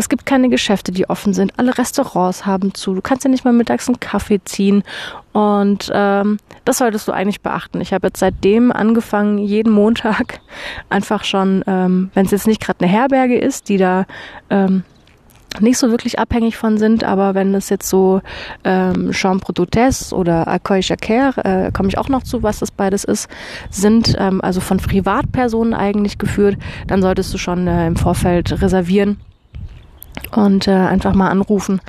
es gibt keine Geschäfte, die offen sind. Alle Restaurants haben zu. Du kannst ja nicht mal mittags einen Kaffee ziehen. Und ähm, das solltest du eigentlich beachten. Ich habe jetzt seitdem angefangen, jeden Montag einfach schon, ähm, wenn es jetzt nicht gerade eine Herberge ist, die da ähm, nicht so wirklich abhängig von sind, aber wenn es jetzt so ähm, Chambre d'Hôtesse oder Accueil Jacquer, äh, komme ich auch noch zu, was das beides ist, sind ähm, also von Privatpersonen eigentlich geführt, dann solltest du schon äh, im Vorfeld reservieren und äh, einfach mal anrufen.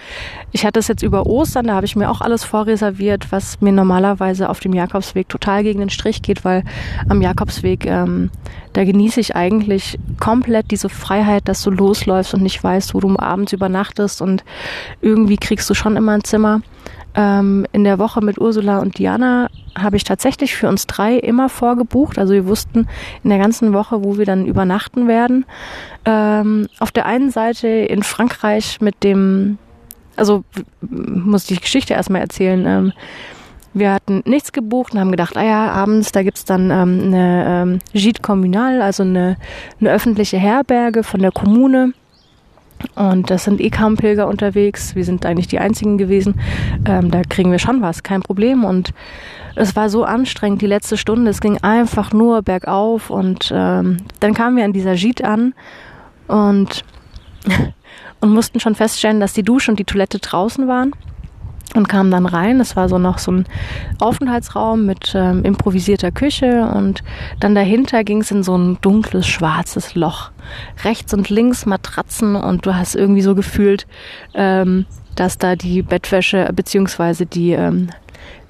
Ich hatte es jetzt über Ostern, da habe ich mir auch alles vorreserviert, was mir normalerweise auf dem Jakobsweg total gegen den Strich geht, weil am Jakobsweg, ähm, da genieße ich eigentlich komplett diese Freiheit, dass du losläufst und nicht weißt, wo du abends übernachtest und irgendwie kriegst du schon immer ein Zimmer. Ähm, in der Woche mit Ursula und Diana habe ich tatsächlich für uns drei immer vorgebucht. Also wir wussten in der ganzen Woche, wo wir dann übernachten werden. Ähm, auf der einen Seite in Frankreich mit dem, also muss ich die Geschichte erstmal erzählen. Ähm, wir hatten nichts gebucht und haben gedacht, ah ja, abends, da gibt's dann ähm, eine ähm, Gite Communal, also eine, eine öffentliche Herberge von der Kommune. Und das sind eh kaum Pilger unterwegs. Wir sind eigentlich die einzigen gewesen. Ähm, da kriegen wir schon was, kein Problem. Und es war so anstrengend, die letzte Stunde. Es ging einfach nur bergauf. Und ähm, dann kamen wir an dieser Gite an und, und mussten schon feststellen, dass die Dusche und die Toilette draußen waren und kamen dann rein. Es war so noch so ein Aufenthaltsraum mit ähm, improvisierter Küche und dann dahinter ging es in so ein dunkles, schwarzes Loch. Rechts und links Matratzen und du hast irgendwie so gefühlt, ähm, dass da die Bettwäsche beziehungsweise die ähm,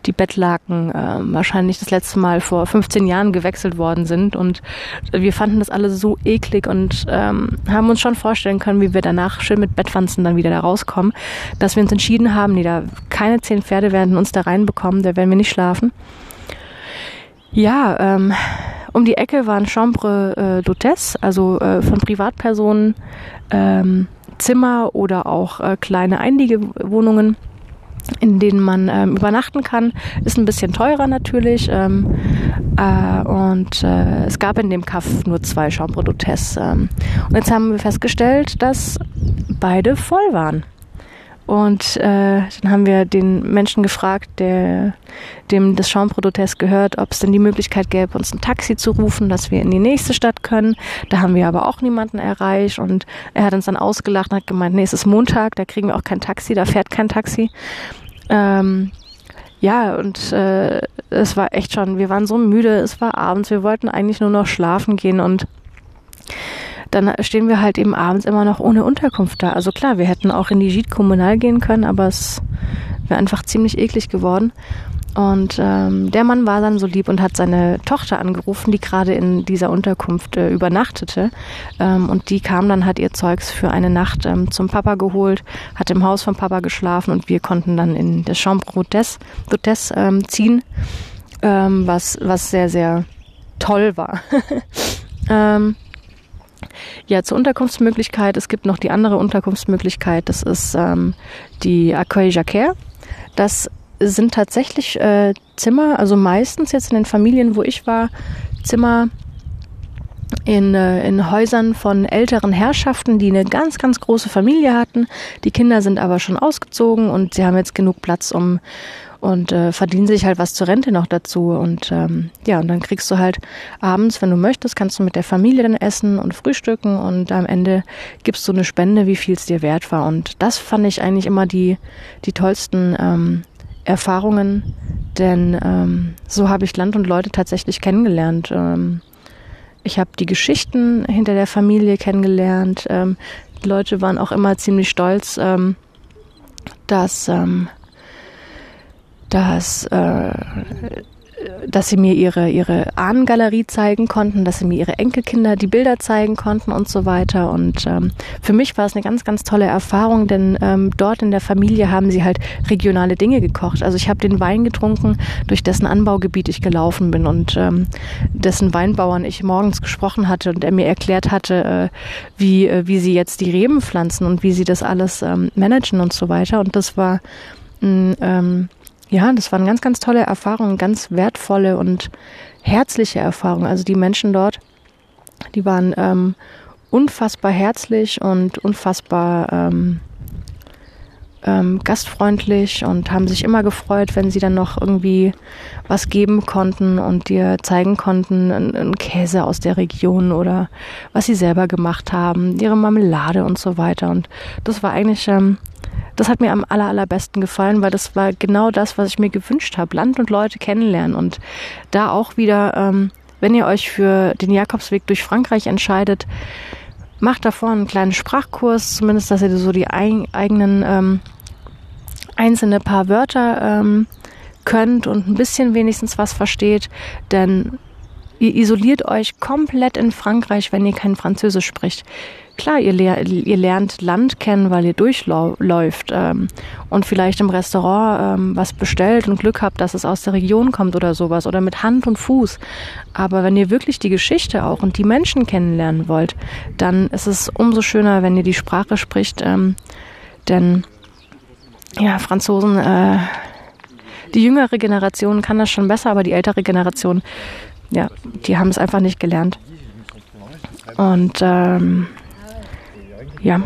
die Bettlaken äh, wahrscheinlich das letzte Mal vor 15 Jahren gewechselt worden sind. Und wir fanden das alle so eklig und ähm, haben uns schon vorstellen können, wie wir danach schön mit Bettwanzen dann wieder da rauskommen, dass wir uns entschieden haben, nee, da keine zehn Pferde werden uns da reinbekommen, da werden wir nicht schlafen. Ja, ähm, um die Ecke waren Chambre äh, d'Hôtesse, also äh, von Privatpersonen, ähm, Zimmer oder auch äh, kleine Einliegewohnungen in denen man ähm, übernachten kann. Ist ein bisschen teurer natürlich. Ähm, äh, und äh, es gab in dem Kaff nur zwei Chambre d'Hôtesse. Ähm, und jetzt haben wir festgestellt, dass beide voll waren. Und äh, dann haben wir den Menschen gefragt, der, dem das d'Hôtesse gehört, ob es denn die Möglichkeit gäbe, uns ein Taxi zu rufen, dass wir in die nächste Stadt können. Da haben wir aber auch niemanden erreicht und er hat uns dann ausgelacht und hat gemeint, nee, es ist Montag, da kriegen wir auch kein Taxi, da fährt kein Taxi. Ähm, ja, und äh, es war echt schon, wir waren so müde, es war abends, wir wollten eigentlich nur noch schlafen gehen und dann stehen wir halt eben abends immer noch ohne Unterkunft da. Also klar, wir hätten auch in die Gite Kommunal gehen können, aber es wäre einfach ziemlich eklig geworden. Und ähm, der Mann war dann so lieb und hat seine Tochter angerufen, die gerade in dieser Unterkunft äh, übernachtete. Ähm, und die kam dann, hat ihr Zeugs für eine Nacht ähm, zum Papa geholt, hat im Haus vom Papa geschlafen und wir konnten dann in das Chambre d'Hôtesse ähm, ziehen, ähm, was, was sehr, sehr toll war. ähm, ja, zur Unterkunftsmöglichkeit. Es gibt noch die andere Unterkunftsmöglichkeit. Das ist ähm, die Accueil Jacquer. Das sind tatsächlich äh, Zimmer, also meistens jetzt in den Familien, wo ich war, Zimmer in, äh, in Häusern von älteren Herrschaften, die eine ganz, ganz große Familie hatten. Die Kinder sind aber schon ausgezogen und sie haben jetzt genug Platz, um, und äh, verdienen sich halt was zur Rente noch dazu. Und ähm, ja, und dann kriegst du halt abends, wenn du möchtest, kannst du mit der Familie dann essen und frühstücken und am Ende gibst du eine Spende, wie viel es dir wert war. Und das fand ich eigentlich immer die, die tollsten ähm, Erfahrungen, denn ähm, so habe ich Land und Leute tatsächlich kennengelernt. Ähm, ich habe die Geschichten hinter der Familie kennengelernt. Ähm, die Leute waren auch immer ziemlich stolz, ähm, dass ähm, dass, äh, dass sie mir ihre, ihre Ahnengalerie zeigen konnten, dass sie mir ihre Enkelkinder die Bilder zeigen konnten und so weiter. Und ähm, für mich war es eine ganz, ganz tolle Erfahrung, denn ähm, dort in der Familie haben sie halt regionale Dinge gekocht. Also ich habe den Wein getrunken, durch dessen Anbaugebiet ich gelaufen bin und ähm, dessen Weinbauern ich morgens gesprochen hatte und er mir erklärt hatte, äh, wie, äh, wie sie jetzt die Reben pflanzen und wie sie das alles ähm, managen und so weiter. Und das war ein ähm, ja, das waren ganz, ganz tolle Erfahrungen, ganz wertvolle und herzliche Erfahrungen. Also die Menschen dort, die waren ähm, unfassbar herzlich und unfassbar ähm, ähm, gastfreundlich und haben sich immer gefreut, wenn sie dann noch irgendwie was geben konnten und dir zeigen konnten, einen Käse aus der Region oder was sie selber gemacht haben, ihre Marmelade und so weiter. Und das war eigentlich ähm, das hat mir am aller, allerbesten gefallen, weil das war genau das, was ich mir gewünscht habe. Land und Leute kennenlernen und da auch wieder, ähm, wenn ihr euch für den Jakobsweg durch Frankreich entscheidet, macht davor einen kleinen Sprachkurs, zumindest, dass ihr so die ein, eigenen ähm, einzelne paar Wörter ähm, könnt und ein bisschen wenigstens was versteht, denn ihr isoliert euch komplett in Frankreich, wenn ihr kein Französisch spricht klar, ihr, ler ihr lernt Land kennen, weil ihr durchläuft ähm, und vielleicht im Restaurant ähm, was bestellt und Glück habt, dass es aus der Region kommt oder sowas oder mit Hand und Fuß. Aber wenn ihr wirklich die Geschichte auch und die Menschen kennenlernen wollt, dann ist es umso schöner, wenn ihr die Sprache spricht, ähm, denn ja, Franzosen, äh, die jüngere Generation kann das schon besser, aber die ältere Generation, ja, die haben es einfach nicht gelernt. Und ähm, ja.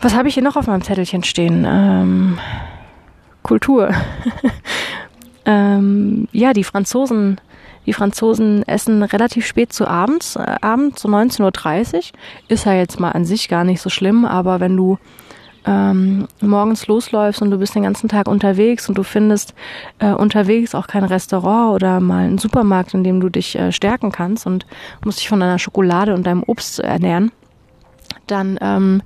Was habe ich hier noch auf meinem Zettelchen stehen? Ähm, Kultur. ähm, ja, die Franzosen, die Franzosen essen relativ spät zu abends, äh, abends so 19.30 Uhr. Ist ja jetzt mal an sich gar nicht so schlimm, aber wenn du ähm, morgens losläufst und du bist den ganzen Tag unterwegs und du findest äh, unterwegs auch kein Restaurant oder mal einen Supermarkt, in dem du dich äh, stärken kannst und musst dich von deiner Schokolade und deinem Obst ernähren, dann ähm,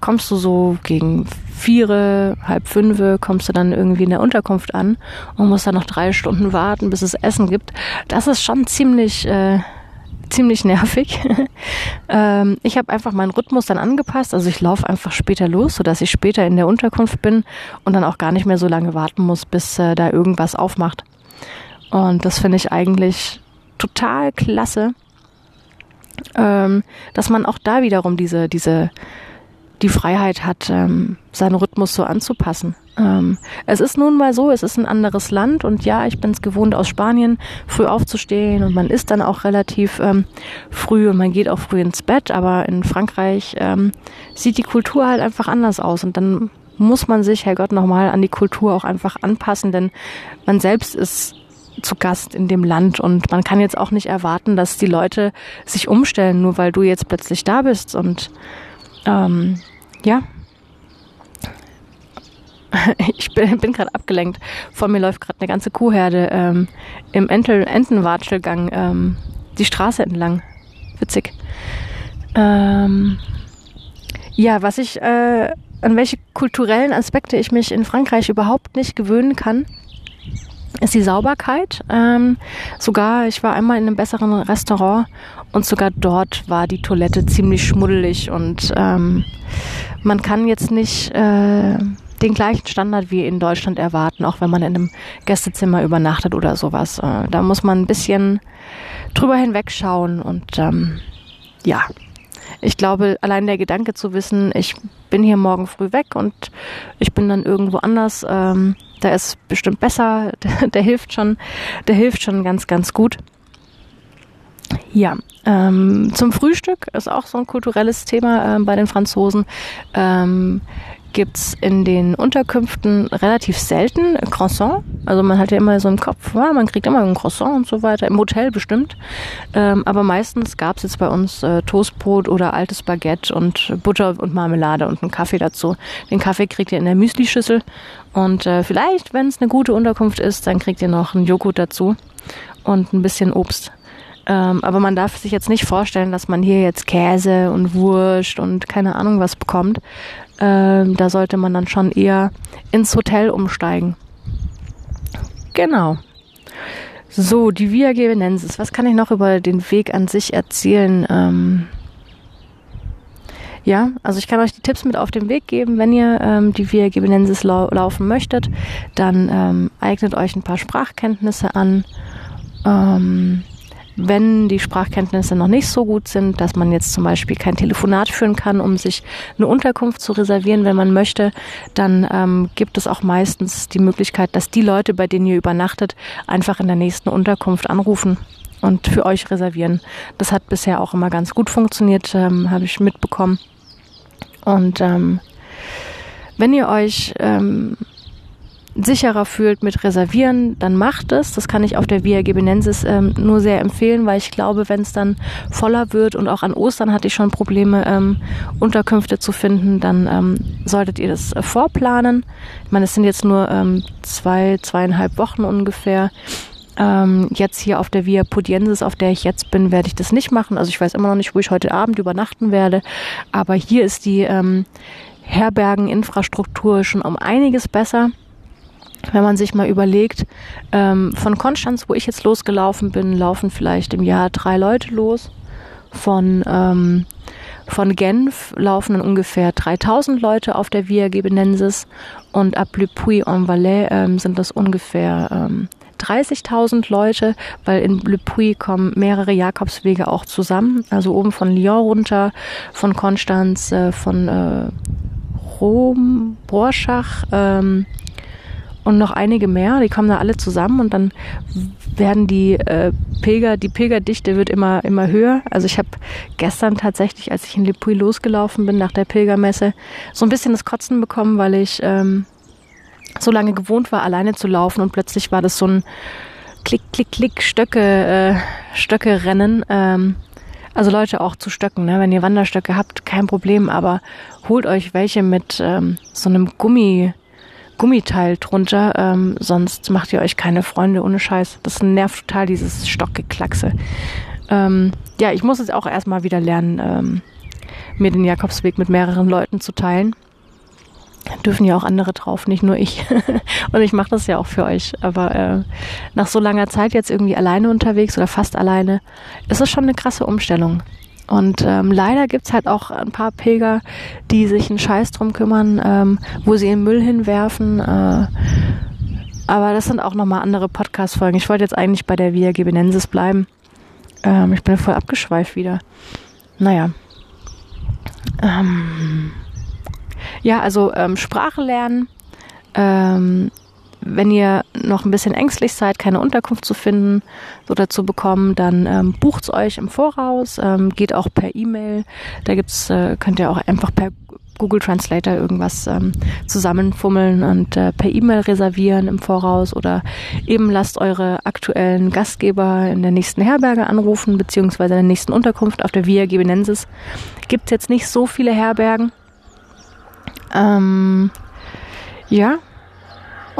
kommst du so gegen vier, halb fünf, kommst du dann irgendwie in der Unterkunft an und musst dann noch drei Stunden warten, bis es Essen gibt. Das ist schon ziemlich, äh, ziemlich nervig. ähm, ich habe einfach meinen Rhythmus dann angepasst. Also ich laufe einfach später los, sodass ich später in der Unterkunft bin und dann auch gar nicht mehr so lange warten muss, bis äh, da irgendwas aufmacht. Und das finde ich eigentlich total klasse ähm, dass man auch da wiederum diese, diese die Freiheit hat, ähm, seinen Rhythmus so anzupassen. Ähm, es ist nun mal so, es ist ein anderes Land und ja, ich bin es gewohnt aus Spanien, früh aufzustehen und man isst dann auch relativ ähm, früh und man geht auch früh ins Bett, aber in Frankreich ähm, sieht die Kultur halt einfach anders aus und dann muss man sich, Herrgott, nochmal an die Kultur auch einfach anpassen, denn man selbst ist zu Gast in dem Land und man kann jetzt auch nicht erwarten, dass die Leute sich umstellen, nur weil du jetzt plötzlich da bist und ähm, ja, ich bin, bin gerade abgelenkt. Vor mir läuft gerade eine ganze Kuhherde ähm, im Entel, Entenwatschelgang ähm, die Straße entlang. Witzig. Ähm, ja, was ich, äh, an welche kulturellen Aspekte ich mich in Frankreich überhaupt nicht gewöhnen kann, ist die Sauberkeit. Ähm, sogar, ich war einmal in einem besseren Restaurant und sogar dort war die Toilette ziemlich schmuddelig und ähm, man kann jetzt nicht äh, den gleichen Standard wie in Deutschland erwarten, auch wenn man in einem Gästezimmer übernachtet oder sowas. Äh, da muss man ein bisschen drüber hinwegschauen und ähm, ja, ich glaube, allein der Gedanke zu wissen, ich bin hier morgen früh weg und ich bin dann irgendwo anders, ähm, da ist bestimmt besser, der, der, hilft schon, der hilft schon ganz, ganz gut. Ja, ähm, zum Frühstück ist auch so ein kulturelles Thema äh, bei den Franzosen. Ähm, gibt's in den Unterkünften relativ selten Croissant. Also man hat ja immer so im Kopf, ja, man kriegt immer ein Croissant und so weiter, im Hotel bestimmt. Ähm, aber meistens gab's jetzt bei uns äh, Toastbrot oder altes Baguette und Butter und Marmelade und einen Kaffee dazu. Den Kaffee kriegt ihr in der Müslischüssel und äh, vielleicht, wenn es eine gute Unterkunft ist, dann kriegt ihr noch einen Joghurt dazu und ein bisschen Obst. Ähm, aber man darf sich jetzt nicht vorstellen, dass man hier jetzt Käse und Wurst und keine Ahnung was bekommt, ähm, da sollte man dann schon eher ins Hotel umsteigen. Genau. So, die Via Gevenensis. Was kann ich noch über den Weg an sich erzählen? Ähm ja, also ich kann euch die Tipps mit auf den Weg geben. Wenn ihr ähm, die Via Gevenensis lau laufen möchtet, dann ähm, eignet euch ein paar Sprachkenntnisse an. Ähm, wenn die Sprachkenntnisse noch nicht so gut sind, dass man jetzt zum Beispiel kein Telefonat führen kann, um sich eine Unterkunft zu reservieren, wenn man möchte, dann ähm, gibt es auch meistens die Möglichkeit, dass die Leute, bei denen ihr übernachtet, einfach in der nächsten Unterkunft anrufen und für euch reservieren. Das hat bisher auch immer ganz gut funktioniert, ähm, habe ich mitbekommen. Und ähm, wenn ihr euch ähm, sicherer fühlt mit Reservieren, dann macht es. Das kann ich auf der Via Gebenensis ähm, nur sehr empfehlen, weil ich glaube, wenn es dann voller wird und auch an Ostern hatte ich schon Probleme, ähm, Unterkünfte zu finden, dann ähm, solltet ihr das äh, vorplanen. Ich meine, es sind jetzt nur ähm, zwei, zweieinhalb Wochen ungefähr. Ähm, jetzt hier auf der Via Pudiensis, auf der ich jetzt bin, werde ich das nicht machen. Also ich weiß immer noch nicht, wo ich heute Abend übernachten werde. Aber hier ist die ähm, Herbergeninfrastruktur schon um einiges besser wenn man sich mal überlegt, ähm, von Konstanz, wo ich jetzt losgelaufen bin, laufen vielleicht im Jahr drei Leute los. Von, ähm, von Genf laufen dann ungefähr 3000 Leute auf der Via Gebenensis und ab Le Puy-en-Valais ähm, sind das ungefähr ähm, 30.000 Leute, weil in Le Puy kommen mehrere Jakobswege auch zusammen. Also oben von Lyon runter, von Konstanz, äh, von äh, Rom, Borschach, ähm, und noch einige mehr. Die kommen da alle zusammen und dann werden die äh, Pilger, die Pilgerdichte wird immer immer höher. Also ich habe gestern tatsächlich, als ich in Lepuy losgelaufen bin nach der Pilgermesse, so ein bisschen das Kotzen bekommen, weil ich ähm, so lange gewohnt war, alleine zu laufen und plötzlich war das so ein Klick, Klick, Klick, Stöcke, äh, Stöcke rennen. Ähm, also Leute auch zu Stöcken, ne? wenn ihr Wanderstöcke habt, kein Problem, aber holt euch welche mit ähm, so einem Gummi, Gummiteil drunter, ähm, sonst macht ihr euch keine Freunde ohne Scheiß. Das nervt total, dieses Stockgeklackse. Ähm, ja, ich muss jetzt auch erstmal wieder lernen, ähm, mir den Jakobsweg mit mehreren Leuten zu teilen. Dürfen ja auch andere drauf, nicht nur ich. Und ich mache das ja auch für euch. Aber äh, nach so langer Zeit jetzt irgendwie alleine unterwegs oder fast alleine, ist es schon eine krasse Umstellung. Und ähm, leider gibt's halt auch ein paar Pilger, die sich einen Scheiß drum kümmern, ähm, wo sie den Müll hinwerfen. Äh, aber das sind auch nochmal andere Podcast-Folgen. Ich wollte jetzt eigentlich bei der Via Gebenensis bleiben. Ähm, ich bin voll abgeschweift wieder. Naja. Ähm, Ja, also ähm, Sprache lernen. Ähm, wenn ihr noch ein bisschen ängstlich seid, keine Unterkunft zu finden oder zu bekommen, dann ähm, bucht's euch im Voraus, ähm, geht auch per E-Mail. Da gibt's, äh, könnt ihr auch einfach per Google Translator irgendwas ähm, zusammenfummeln und äh, per E-Mail reservieren im Voraus oder eben lasst eure aktuellen Gastgeber in der nächsten Herberge anrufen, beziehungsweise in der nächsten Unterkunft auf der Via Gibenensis. Gibt jetzt nicht so viele Herbergen. Ähm, ja,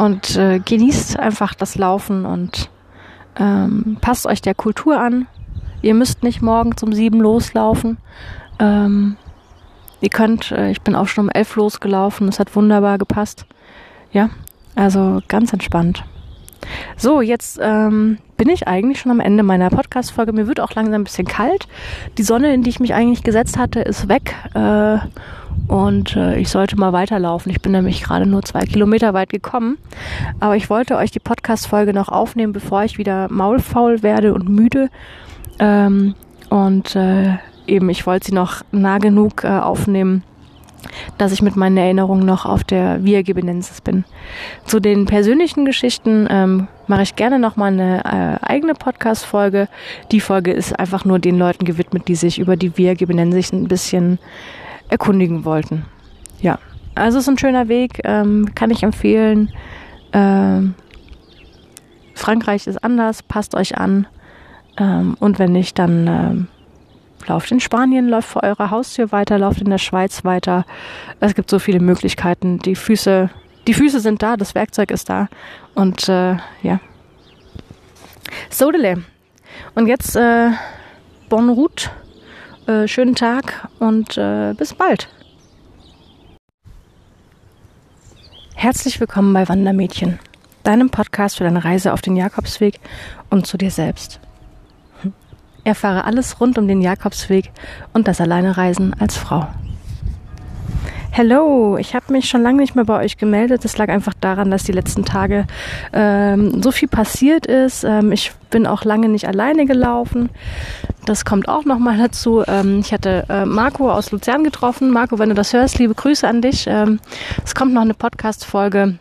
und äh, genießt einfach das Laufen und ähm, passt euch der Kultur an. Ihr müsst nicht morgen um sieben loslaufen. Ähm, Ihr könnt, äh, ich bin auch schon um elf losgelaufen, es hat wunderbar gepasst. Ja, also ganz entspannt. So, jetzt ähm, bin ich eigentlich schon am Ende meiner Podcast-Folge. Mir wird auch langsam ein bisschen kalt. Die Sonne, in die ich mich eigentlich gesetzt hatte, ist weg. Äh, und äh, ich sollte mal weiterlaufen. Ich bin nämlich gerade nur zwei Kilometer weit gekommen. Aber ich wollte euch die Podcast-Folge noch aufnehmen, bevor ich wieder maulfaul werde und müde. Ähm, und äh, eben, ich wollte sie noch nah genug äh, aufnehmen, dass ich mit meinen Erinnerungen noch auf der Via Gibenensis bin. Zu den persönlichen Geschichten ähm, mache ich gerne noch mal eine äh, eigene Podcast-Folge. Die Folge ist einfach nur den Leuten gewidmet, die sich über die Via Gibenensis ein bisschen erkundigen wollten. Ja, also es ist ein schöner Weg, ähm, kann ich empfehlen. Ähm, Frankreich ist anders, passt euch an. Ähm, und wenn nicht, dann ähm, Lauft in Spanien, läuft vor eurer Haustür weiter, lauft in der Schweiz weiter. Es gibt so viele Möglichkeiten. Die Füße, die Füße sind da, das Werkzeug ist da. Und äh, ja. Sodele. Und jetzt äh, Bon route, äh, schönen Tag und äh, bis bald. Herzlich willkommen bei Wandermädchen, deinem Podcast für deine Reise auf den Jakobsweg und zu dir selbst. Erfahre alles rund um den Jakobsweg und das Alleinereisen als Frau. Hello, ich habe mich schon lange nicht mehr bei euch gemeldet. Das lag einfach daran, dass die letzten Tage ähm, so viel passiert ist. Ähm, ich bin auch lange nicht alleine gelaufen. Das kommt auch nochmal dazu. Ähm, ich hatte äh, Marco aus Luzern getroffen. Marco, wenn du das hörst, liebe Grüße an dich. Ähm, es kommt noch eine Podcast-Folge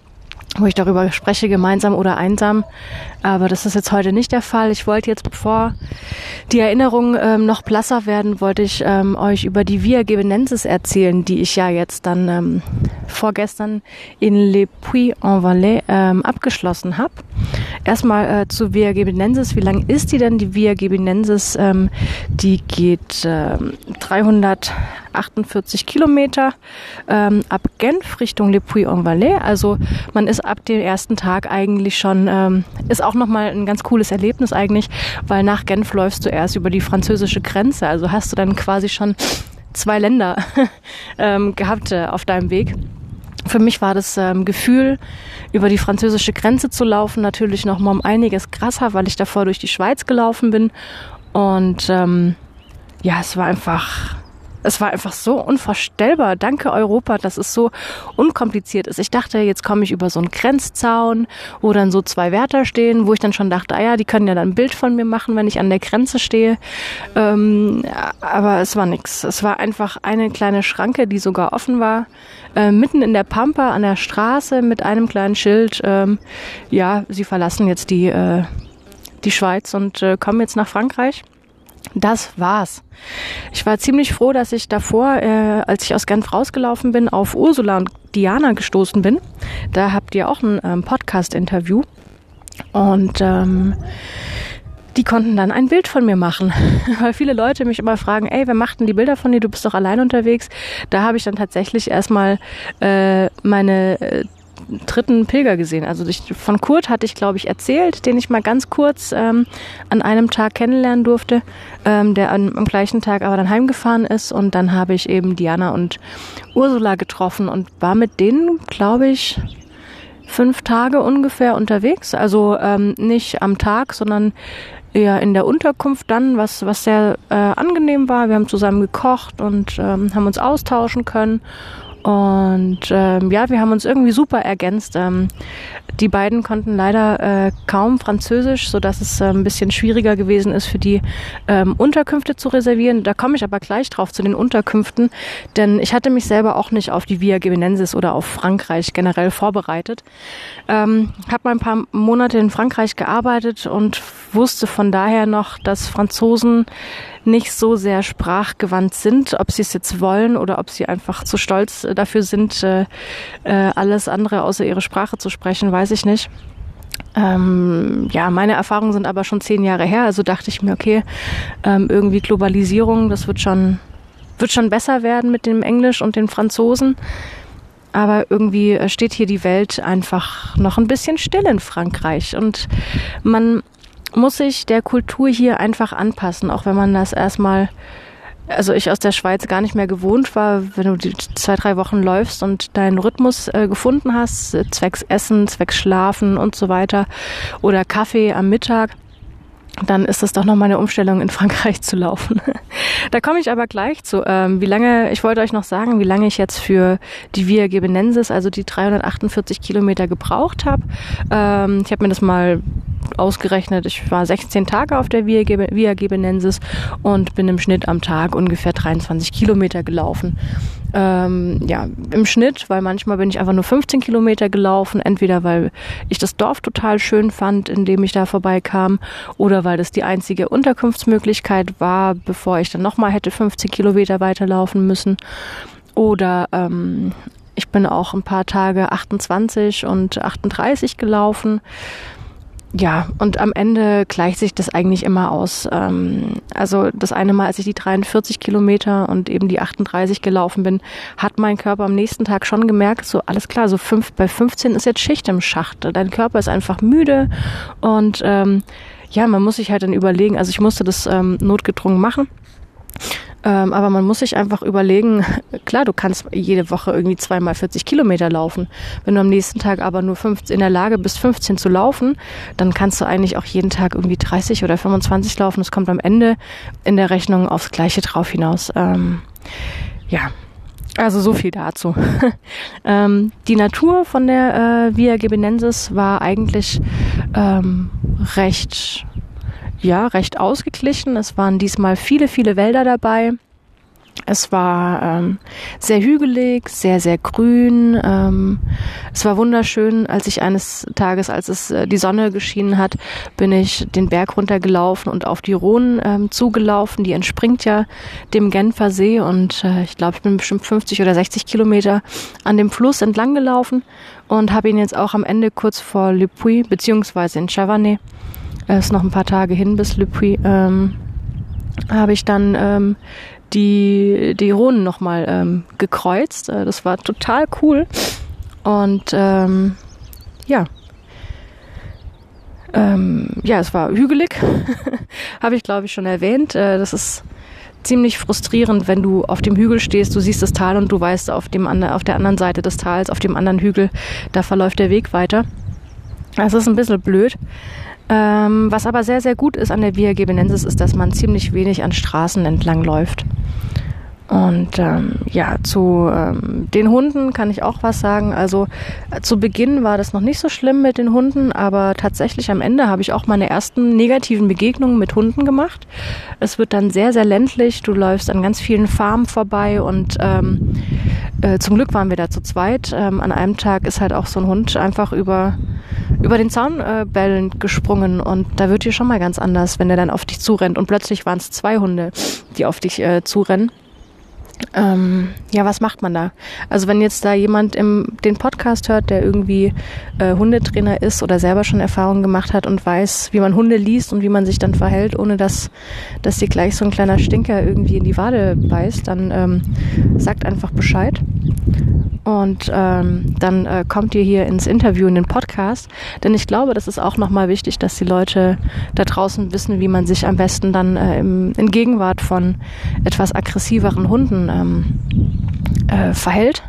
wo ich darüber spreche, gemeinsam oder einsam. Aber das ist jetzt heute nicht der Fall. Ich wollte jetzt, bevor die Erinnerungen ähm, noch blasser werden, wollte ich ähm, euch über die Via Gebenensis erzählen, die ich ja jetzt dann ähm, vorgestern in Le Puy-en-Valais ähm, abgeschlossen habe. Erstmal äh, zu Via Gebenensis. Wie lang ist die denn? Die Via Gebenensis, ähm, die geht äh, 348 Kilometer ähm, ab Genf Richtung Le Puy-en-Valais. Also man ist ab dem ersten Tag eigentlich schon, ähm, ist auch nochmal ein ganz cooles Erlebnis eigentlich, weil nach Genf läufst du erst über die französische Grenze. Also hast du dann quasi schon zwei Länder ähm, gehabt äh, auf deinem Weg. Für mich war das ähm, Gefühl, über die französische Grenze zu laufen, natürlich noch mal um einiges krasser, weil ich davor durch die Schweiz gelaufen bin. Und ähm, ja, es war einfach es war einfach so unvorstellbar. Danke Europa, dass es so unkompliziert ist. Ich dachte, jetzt komme ich über so einen Grenzzaun, wo dann so zwei Wärter stehen, wo ich dann schon dachte, ah ja, die können ja dann ein Bild von mir machen, wenn ich an der Grenze stehe. Ähm, aber es war nichts. Es war einfach eine kleine Schranke, die sogar offen war, äh, mitten in der Pampa an der Straße mit einem kleinen Schild. Ähm, ja, sie verlassen jetzt die, äh, die Schweiz und äh, kommen jetzt nach Frankreich. Das war's. Ich war ziemlich froh, dass ich davor, äh, als ich aus Genf rausgelaufen bin, auf Ursula und Diana gestoßen bin. Da habt ihr auch ein ähm, Podcast-Interview. Und ähm, die konnten dann ein Bild von mir machen. Weil viele Leute mich immer fragen, ey, wer macht denn die Bilder von dir? Du bist doch allein unterwegs. Da habe ich dann tatsächlich erstmal äh, meine äh, dritten Pilger gesehen. Also ich, von Kurt hatte ich, glaube ich, erzählt, den ich mal ganz kurz ähm, an einem Tag kennenlernen durfte, ähm, der an, am gleichen Tag aber dann heimgefahren ist. Und dann habe ich eben Diana und Ursula getroffen und war mit denen, glaube ich, fünf Tage ungefähr unterwegs. Also ähm, nicht am Tag, sondern eher in der Unterkunft dann, was, was sehr äh, angenehm war. Wir haben zusammen gekocht und ähm, haben uns austauschen können Und ähm, ja, wir haben uns irgendwie super ergänzt. Ähm, die beiden konnten leider äh, kaum Französisch, so dass es äh, ein bisschen schwieriger gewesen ist für die ähm, Unterkünfte zu reservieren. Da komme ich aber gleich drauf zu den Unterkünften, denn ich hatte mich selber auch nicht auf die Via Gimenensis oder auf Frankreich generell vorbereitet. Ähm, habe mal ein paar Monate in Frankreich gearbeitet und wusste von daher noch, dass Franzosen nicht so sehr sprachgewandt sind, ob sie es jetzt wollen oder ob sie einfach zu stolz dafür sind, äh, äh, alles andere außer ihre Sprache zu sprechen, weiß ich nicht. Ähm, ja, meine Erfahrungen sind aber schon zehn Jahre her, also dachte ich mir, okay, ähm, irgendwie Globalisierung, das wird schon, wird schon besser werden mit dem Englisch und den Franzosen. Aber irgendwie äh, steht hier die Welt einfach noch ein bisschen still in Frankreich und man muss sich der Kultur hier einfach anpassen, auch wenn man das erstmal, also ich aus der Schweiz gar nicht mehr gewohnt war, wenn du die zwei, drei Wochen läufst und deinen Rhythmus äh, gefunden hast, äh, zwecks Essen, zwecks Schlafen und so weiter oder Kaffee am Mittag dann ist das doch nochmal eine Umstellung in Frankreich zu laufen. da komme ich aber gleich zu. Ähm, wie lange, ich wollte euch noch sagen, wie lange ich jetzt für die Via Gebenensis, also die 348 Kilometer gebraucht habe. Ähm, ich habe mir das mal ausgerechnet. Ich war 16 Tage auf der Via, Via Gebenensis und bin im Schnitt am Tag ungefähr 23 Kilometer gelaufen. Ähm, ja, im Schnitt, weil manchmal bin ich einfach nur 15 Kilometer gelaufen, entweder weil ich das Dorf total schön fand, in dem ich da vorbeikam, oder weil das die einzige Unterkunftsmöglichkeit war, bevor ich dann nochmal hätte 15 Kilometer weiterlaufen müssen. Oder ähm, ich bin auch ein paar Tage 28 und 38 gelaufen ja, und am Ende gleicht sich das eigentlich immer aus. Ähm, also das eine Mal, als ich die 43 Kilometer und eben die 38 gelaufen bin, hat mein Körper am nächsten Tag schon gemerkt, so alles klar, so fünf, bei 15 ist jetzt Schicht im Schacht. Dein Körper ist einfach müde und ähm, ja, man muss sich halt dann überlegen, also ich musste das ähm, notgedrungen machen. Ähm, aber man muss sich einfach überlegen, klar, du kannst jede Woche irgendwie zweimal 40 Kilometer laufen. Wenn du am nächsten Tag aber nur 15, in der Lage bist, 15 zu laufen, dann kannst du eigentlich auch jeden Tag irgendwie 30 oder 25 laufen. Es kommt am Ende in der Rechnung aufs Gleiche drauf hinaus. Ähm, ja, also so viel dazu. ähm, die Natur von der äh, Via Gebenensis war eigentlich ähm, recht ja, recht ausgeglichen. Es waren diesmal viele, viele Wälder dabei. Es war ähm, sehr hügelig, sehr, sehr grün. Ähm, es war wunderschön. Als ich eines Tages, als es äh, die Sonne geschienen hat, bin ich den Berg runtergelaufen und auf die Rhone ähm, zugelaufen. Die entspringt ja dem Genfer See und äh, ich glaube, ich bin bestimmt 50 oder 60 Kilometer an dem Fluss entlang gelaufen und habe ihn jetzt auch am Ende kurz vor Le Puy beziehungsweise in Chavannes es ist noch ein paar Tage hin bis Le Puy, ähm, habe ich dann ähm, die, die Rhonen nochmal ähm, gekreuzt. Äh, das war total cool. Und ähm, ja. Ähm, ja, es war hügelig, habe ich glaube ich schon erwähnt. Äh, das ist ziemlich frustrierend, wenn du auf dem Hügel stehst, du siehst das Tal und du weißt, auf, dem, auf der anderen Seite des Tals, auf dem anderen Hügel, da verläuft der Weg weiter. Das ist ein bisschen blöd. Ähm, was aber sehr, sehr gut ist an der Via Gebenensis, ist, dass man ziemlich wenig an Straßen entlang läuft. Und ähm, ja, zu ähm, den Hunden kann ich auch was sagen. Also äh, zu Beginn war das noch nicht so schlimm mit den Hunden, aber tatsächlich am Ende habe ich auch meine ersten negativen Begegnungen mit Hunden gemacht. Es wird dann sehr, sehr ländlich. Du läufst an ganz vielen Farmen vorbei und ähm, äh, zum Glück waren wir da zu zweit. Ähm, an einem Tag ist halt auch so ein Hund einfach über über den Zaun äh, bellend gesprungen und da wird dir schon mal ganz anders, wenn er dann auf dich zurennt und plötzlich waren es zwei Hunde, die auf dich äh, zurennen. Ähm, ja, was macht man da? Also wenn jetzt da jemand im den Podcast hört, der irgendwie äh, Hundetrainer ist oder selber schon Erfahrungen gemacht hat und weiß, wie man Hunde liest und wie man sich dann verhält, ohne dass dass dir gleich so ein kleiner Stinker irgendwie in die Wade beißt, dann ähm, sagt einfach Bescheid. Und ähm, dann äh, kommt ihr hier ins Interview, in den Podcast. Denn ich glaube, das ist auch nochmal wichtig, dass die Leute da draußen wissen, wie man sich am besten dann äh, im, in Gegenwart von etwas aggressiveren Hunden ähm, äh, verhält.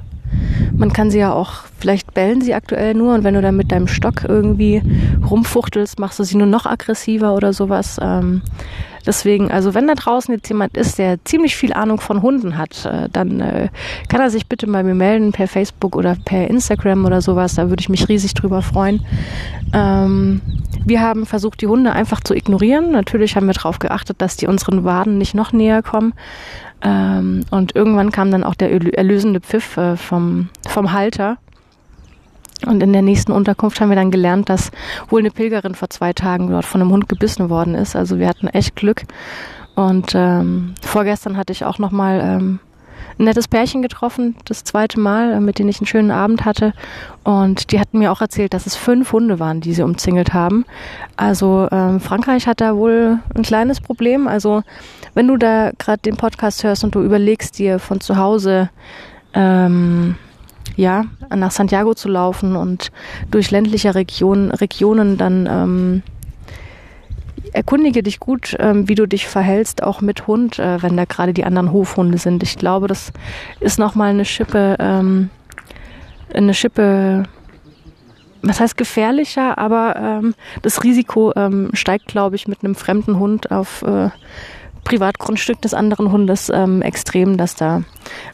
Man kann sie ja auch, vielleicht bellen sie aktuell nur und wenn du dann mit deinem Stock irgendwie rumfuchtelst, machst du sie nur noch aggressiver oder sowas. Ähm, Deswegen, also wenn da draußen jetzt jemand ist, der ziemlich viel Ahnung von Hunden hat, äh, dann äh, kann er sich bitte bei mir melden per Facebook oder per Instagram oder sowas. Da würde ich mich riesig drüber freuen. Ähm, wir haben versucht, die Hunde einfach zu ignorieren. Natürlich haben wir darauf geachtet, dass die unseren Waden nicht noch näher kommen. Ähm, und irgendwann kam dann auch der erlösende Pfiff äh, vom, vom Halter. Und in der nächsten Unterkunft haben wir dann gelernt, dass wohl eine Pilgerin vor zwei Tagen dort von einem Hund gebissen worden ist. Also wir hatten echt Glück. Und ähm, vorgestern hatte ich auch nochmal ähm, ein nettes Pärchen getroffen, das zweite Mal, äh, mit denen ich einen schönen Abend hatte. Und die hatten mir auch erzählt, dass es fünf Hunde waren, die sie umzingelt haben. Also ähm, Frankreich hat da wohl ein kleines Problem. Also wenn du da gerade den Podcast hörst und du überlegst dir von zu Hause ähm, ja, nach Santiago zu laufen und durch ländliche Region, Regionen dann ähm, erkundige dich gut, ähm, wie du dich verhältst, auch mit Hund, äh, wenn da gerade die anderen Hofhunde sind. Ich glaube, das ist nochmal eine Schippe, ähm, eine Schippe, was heißt gefährlicher, aber ähm, das Risiko ähm, steigt, glaube ich, mit einem fremden Hund auf äh, Privatgrundstück des anderen Hundes ähm, extrem, dass da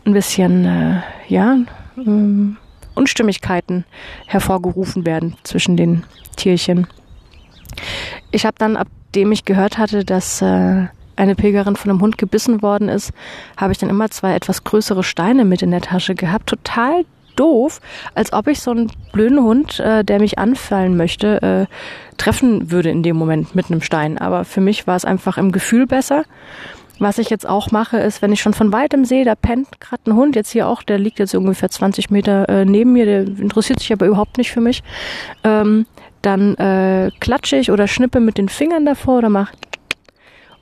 ein bisschen, äh, ja, ähm, Unstimmigkeiten hervorgerufen werden zwischen den Tierchen. Ich habe dann, abdem ich gehört hatte, dass äh, eine Pilgerin von einem Hund gebissen worden ist, habe ich dann immer zwei etwas größere Steine mit in der Tasche gehabt. Total doof, als ob ich so einen blöden Hund, äh, der mich anfallen möchte, äh, treffen würde in dem Moment mit einem Stein. Aber für mich war es einfach im Gefühl besser. Was ich jetzt auch mache, ist, wenn ich schon von weitem sehe, da pennt gerade ein Hund, jetzt hier auch, der liegt jetzt ungefähr 20 Meter äh, neben mir, der interessiert sich aber überhaupt nicht für mich, ähm, dann äh, klatsche ich oder schnippe mit den Fingern davor oder mache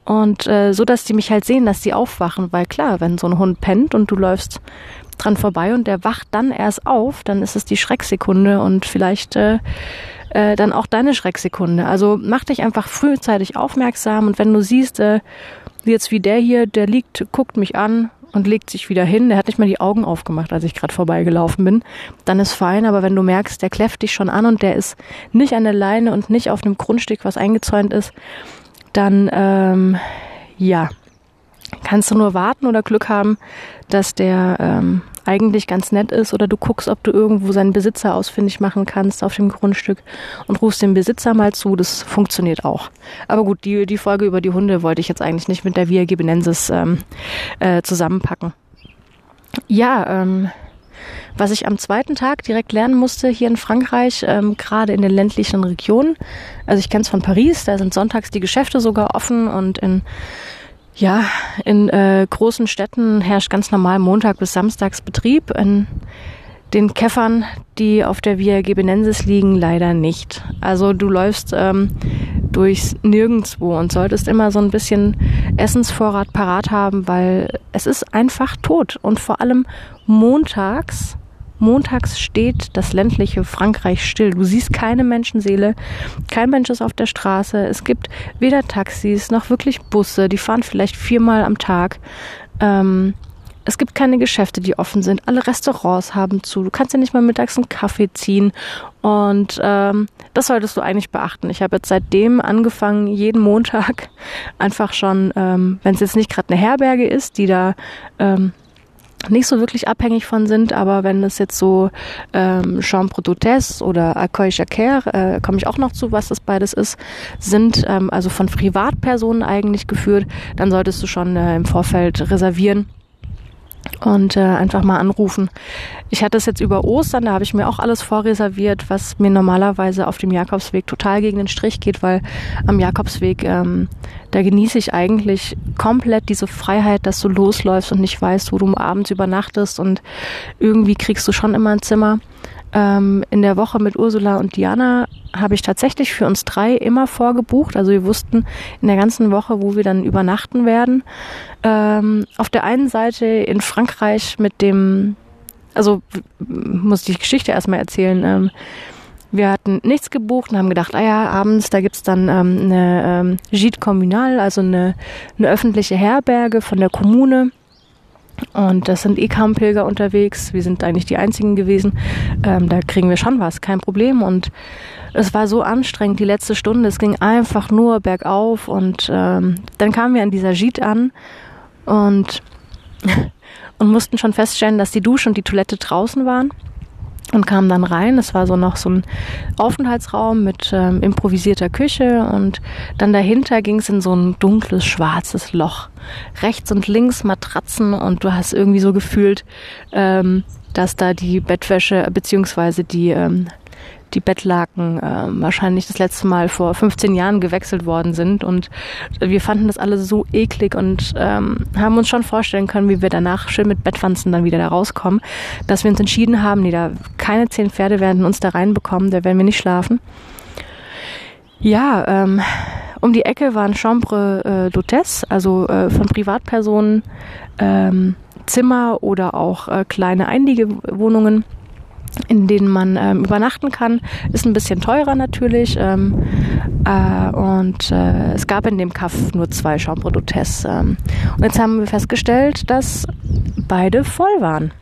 und äh, so, dass die mich halt sehen, dass die aufwachen, weil klar, wenn so ein Hund pennt und du läufst dran vorbei und der wacht dann erst auf, dann ist es die Schrecksekunde und vielleicht äh, äh, dann auch deine Schrecksekunde. Also mach dich einfach frühzeitig aufmerksam und wenn du siehst, äh, Jetzt wie der hier, der liegt, guckt mich an und legt sich wieder hin. Der hat nicht mal die Augen aufgemacht, als ich gerade vorbeigelaufen bin. Dann ist fein, aber wenn du merkst, der kläfft dich schon an und der ist nicht an der Leine und nicht auf einem Grundstück, was eingezäunt ist, dann ähm, ja, kannst du nur warten oder Glück haben, dass der ähm, eigentlich ganz nett ist oder du guckst, ob du irgendwo seinen Besitzer ausfindig machen kannst auf dem Grundstück und rufst den Besitzer mal zu. Das funktioniert auch. Aber gut, die, die Folge über die Hunde wollte ich jetzt eigentlich nicht mit der Via Gibenensis ähm, äh, zusammenpacken. Ja, ähm, was ich am zweiten Tag direkt lernen musste hier in Frankreich, ähm, gerade in den ländlichen Regionen. Also ich kenne es von Paris, da sind sonntags die Geschäfte sogar offen und in ja, in äh, großen Städten herrscht ganz normal Montag bis Samstags Betrieb. In den Käffern, die auf der Via Gebenensis liegen, leider nicht. Also du läufst ähm, durchs Nirgendwo und solltest immer so ein bisschen Essensvorrat parat haben, weil es ist einfach tot. Und vor allem montags Montags steht das ländliche Frankreich still. Du siehst keine Menschenseele, kein Mensch ist auf der Straße. Es gibt weder Taxis noch wirklich Busse, die fahren vielleicht viermal am Tag. Ähm, es gibt keine Geschäfte, die offen sind. Alle Restaurants haben zu. Du kannst ja nicht mal mittags einen Kaffee ziehen. Und ähm, das solltest du eigentlich beachten. Ich habe jetzt seitdem angefangen, jeden Montag einfach schon, ähm, wenn es jetzt nicht gerade eine Herberge ist, die da ähm, nicht so wirklich abhängig von sind, aber wenn es jetzt so ähm, Chambre d'Hôtesse oder Accueil Jacquer, äh, komme ich auch noch zu, was das beides ist, sind ähm, also von Privatpersonen eigentlich geführt, dann solltest du schon äh, im Vorfeld reservieren und äh, einfach mal anrufen. Ich hatte es jetzt über Ostern, da habe ich mir auch alles vorreserviert, was mir normalerweise auf dem Jakobsweg total gegen den Strich geht, weil am Jakobsweg, ähm, da genieße ich eigentlich komplett diese Freiheit, dass du losläufst und nicht weißt, wo du abends übernachtest und irgendwie kriegst du schon immer ein Zimmer. Ähm, in der Woche mit Ursula und Diana habe ich tatsächlich für uns drei immer vorgebucht. Also wir wussten in der ganzen Woche, wo wir dann übernachten werden. Ähm, auf der einen Seite in Frankreich mit dem, also muss ich die Geschichte erstmal erzählen. Ähm, wir hatten nichts gebucht und haben gedacht, ah ja, abends, da gibt's dann ähm, eine ähm, Gîte Communal, also eine, eine öffentliche Herberge von der Kommune Und das sind eh kaum Pilger unterwegs. Wir sind eigentlich die einzigen gewesen. Ähm, da kriegen wir schon was, kein Problem. Und es war so anstrengend, die letzte Stunde. Es ging einfach nur bergauf. Und ähm, dann kamen wir an dieser Jeet an und, und mussten schon feststellen, dass die Dusche und die Toilette draußen waren und kamen dann rein. Es war so noch so ein Aufenthaltsraum mit ähm, improvisierter Küche und dann dahinter ging es in so ein dunkles, schwarzes Loch. Rechts und links Matratzen und du hast irgendwie so gefühlt, ähm, dass da die Bettwäsche beziehungsweise die ähm, die Bettlaken äh, wahrscheinlich das letzte Mal vor 15 Jahren gewechselt worden sind. Und wir fanden das alle so eklig und ähm, haben uns schon vorstellen können, wie wir danach schön mit Bettwanzen dann wieder da rauskommen, dass wir uns entschieden haben, nee, da keine zehn Pferde werden uns da reinbekommen, da werden wir nicht schlafen. Ja, ähm, um die Ecke waren Chambre äh, d'Hôtesse, also äh, von Privatpersonen ähm, Zimmer oder auch äh, kleine Einliegewohnungen in denen man ähm, übernachten kann. Ist ein bisschen teurer natürlich. Ähm, äh, und äh, es gab in dem Kaff nur zwei Chambre d'Hôtesse. Ähm, und jetzt haben wir festgestellt, dass beide voll waren.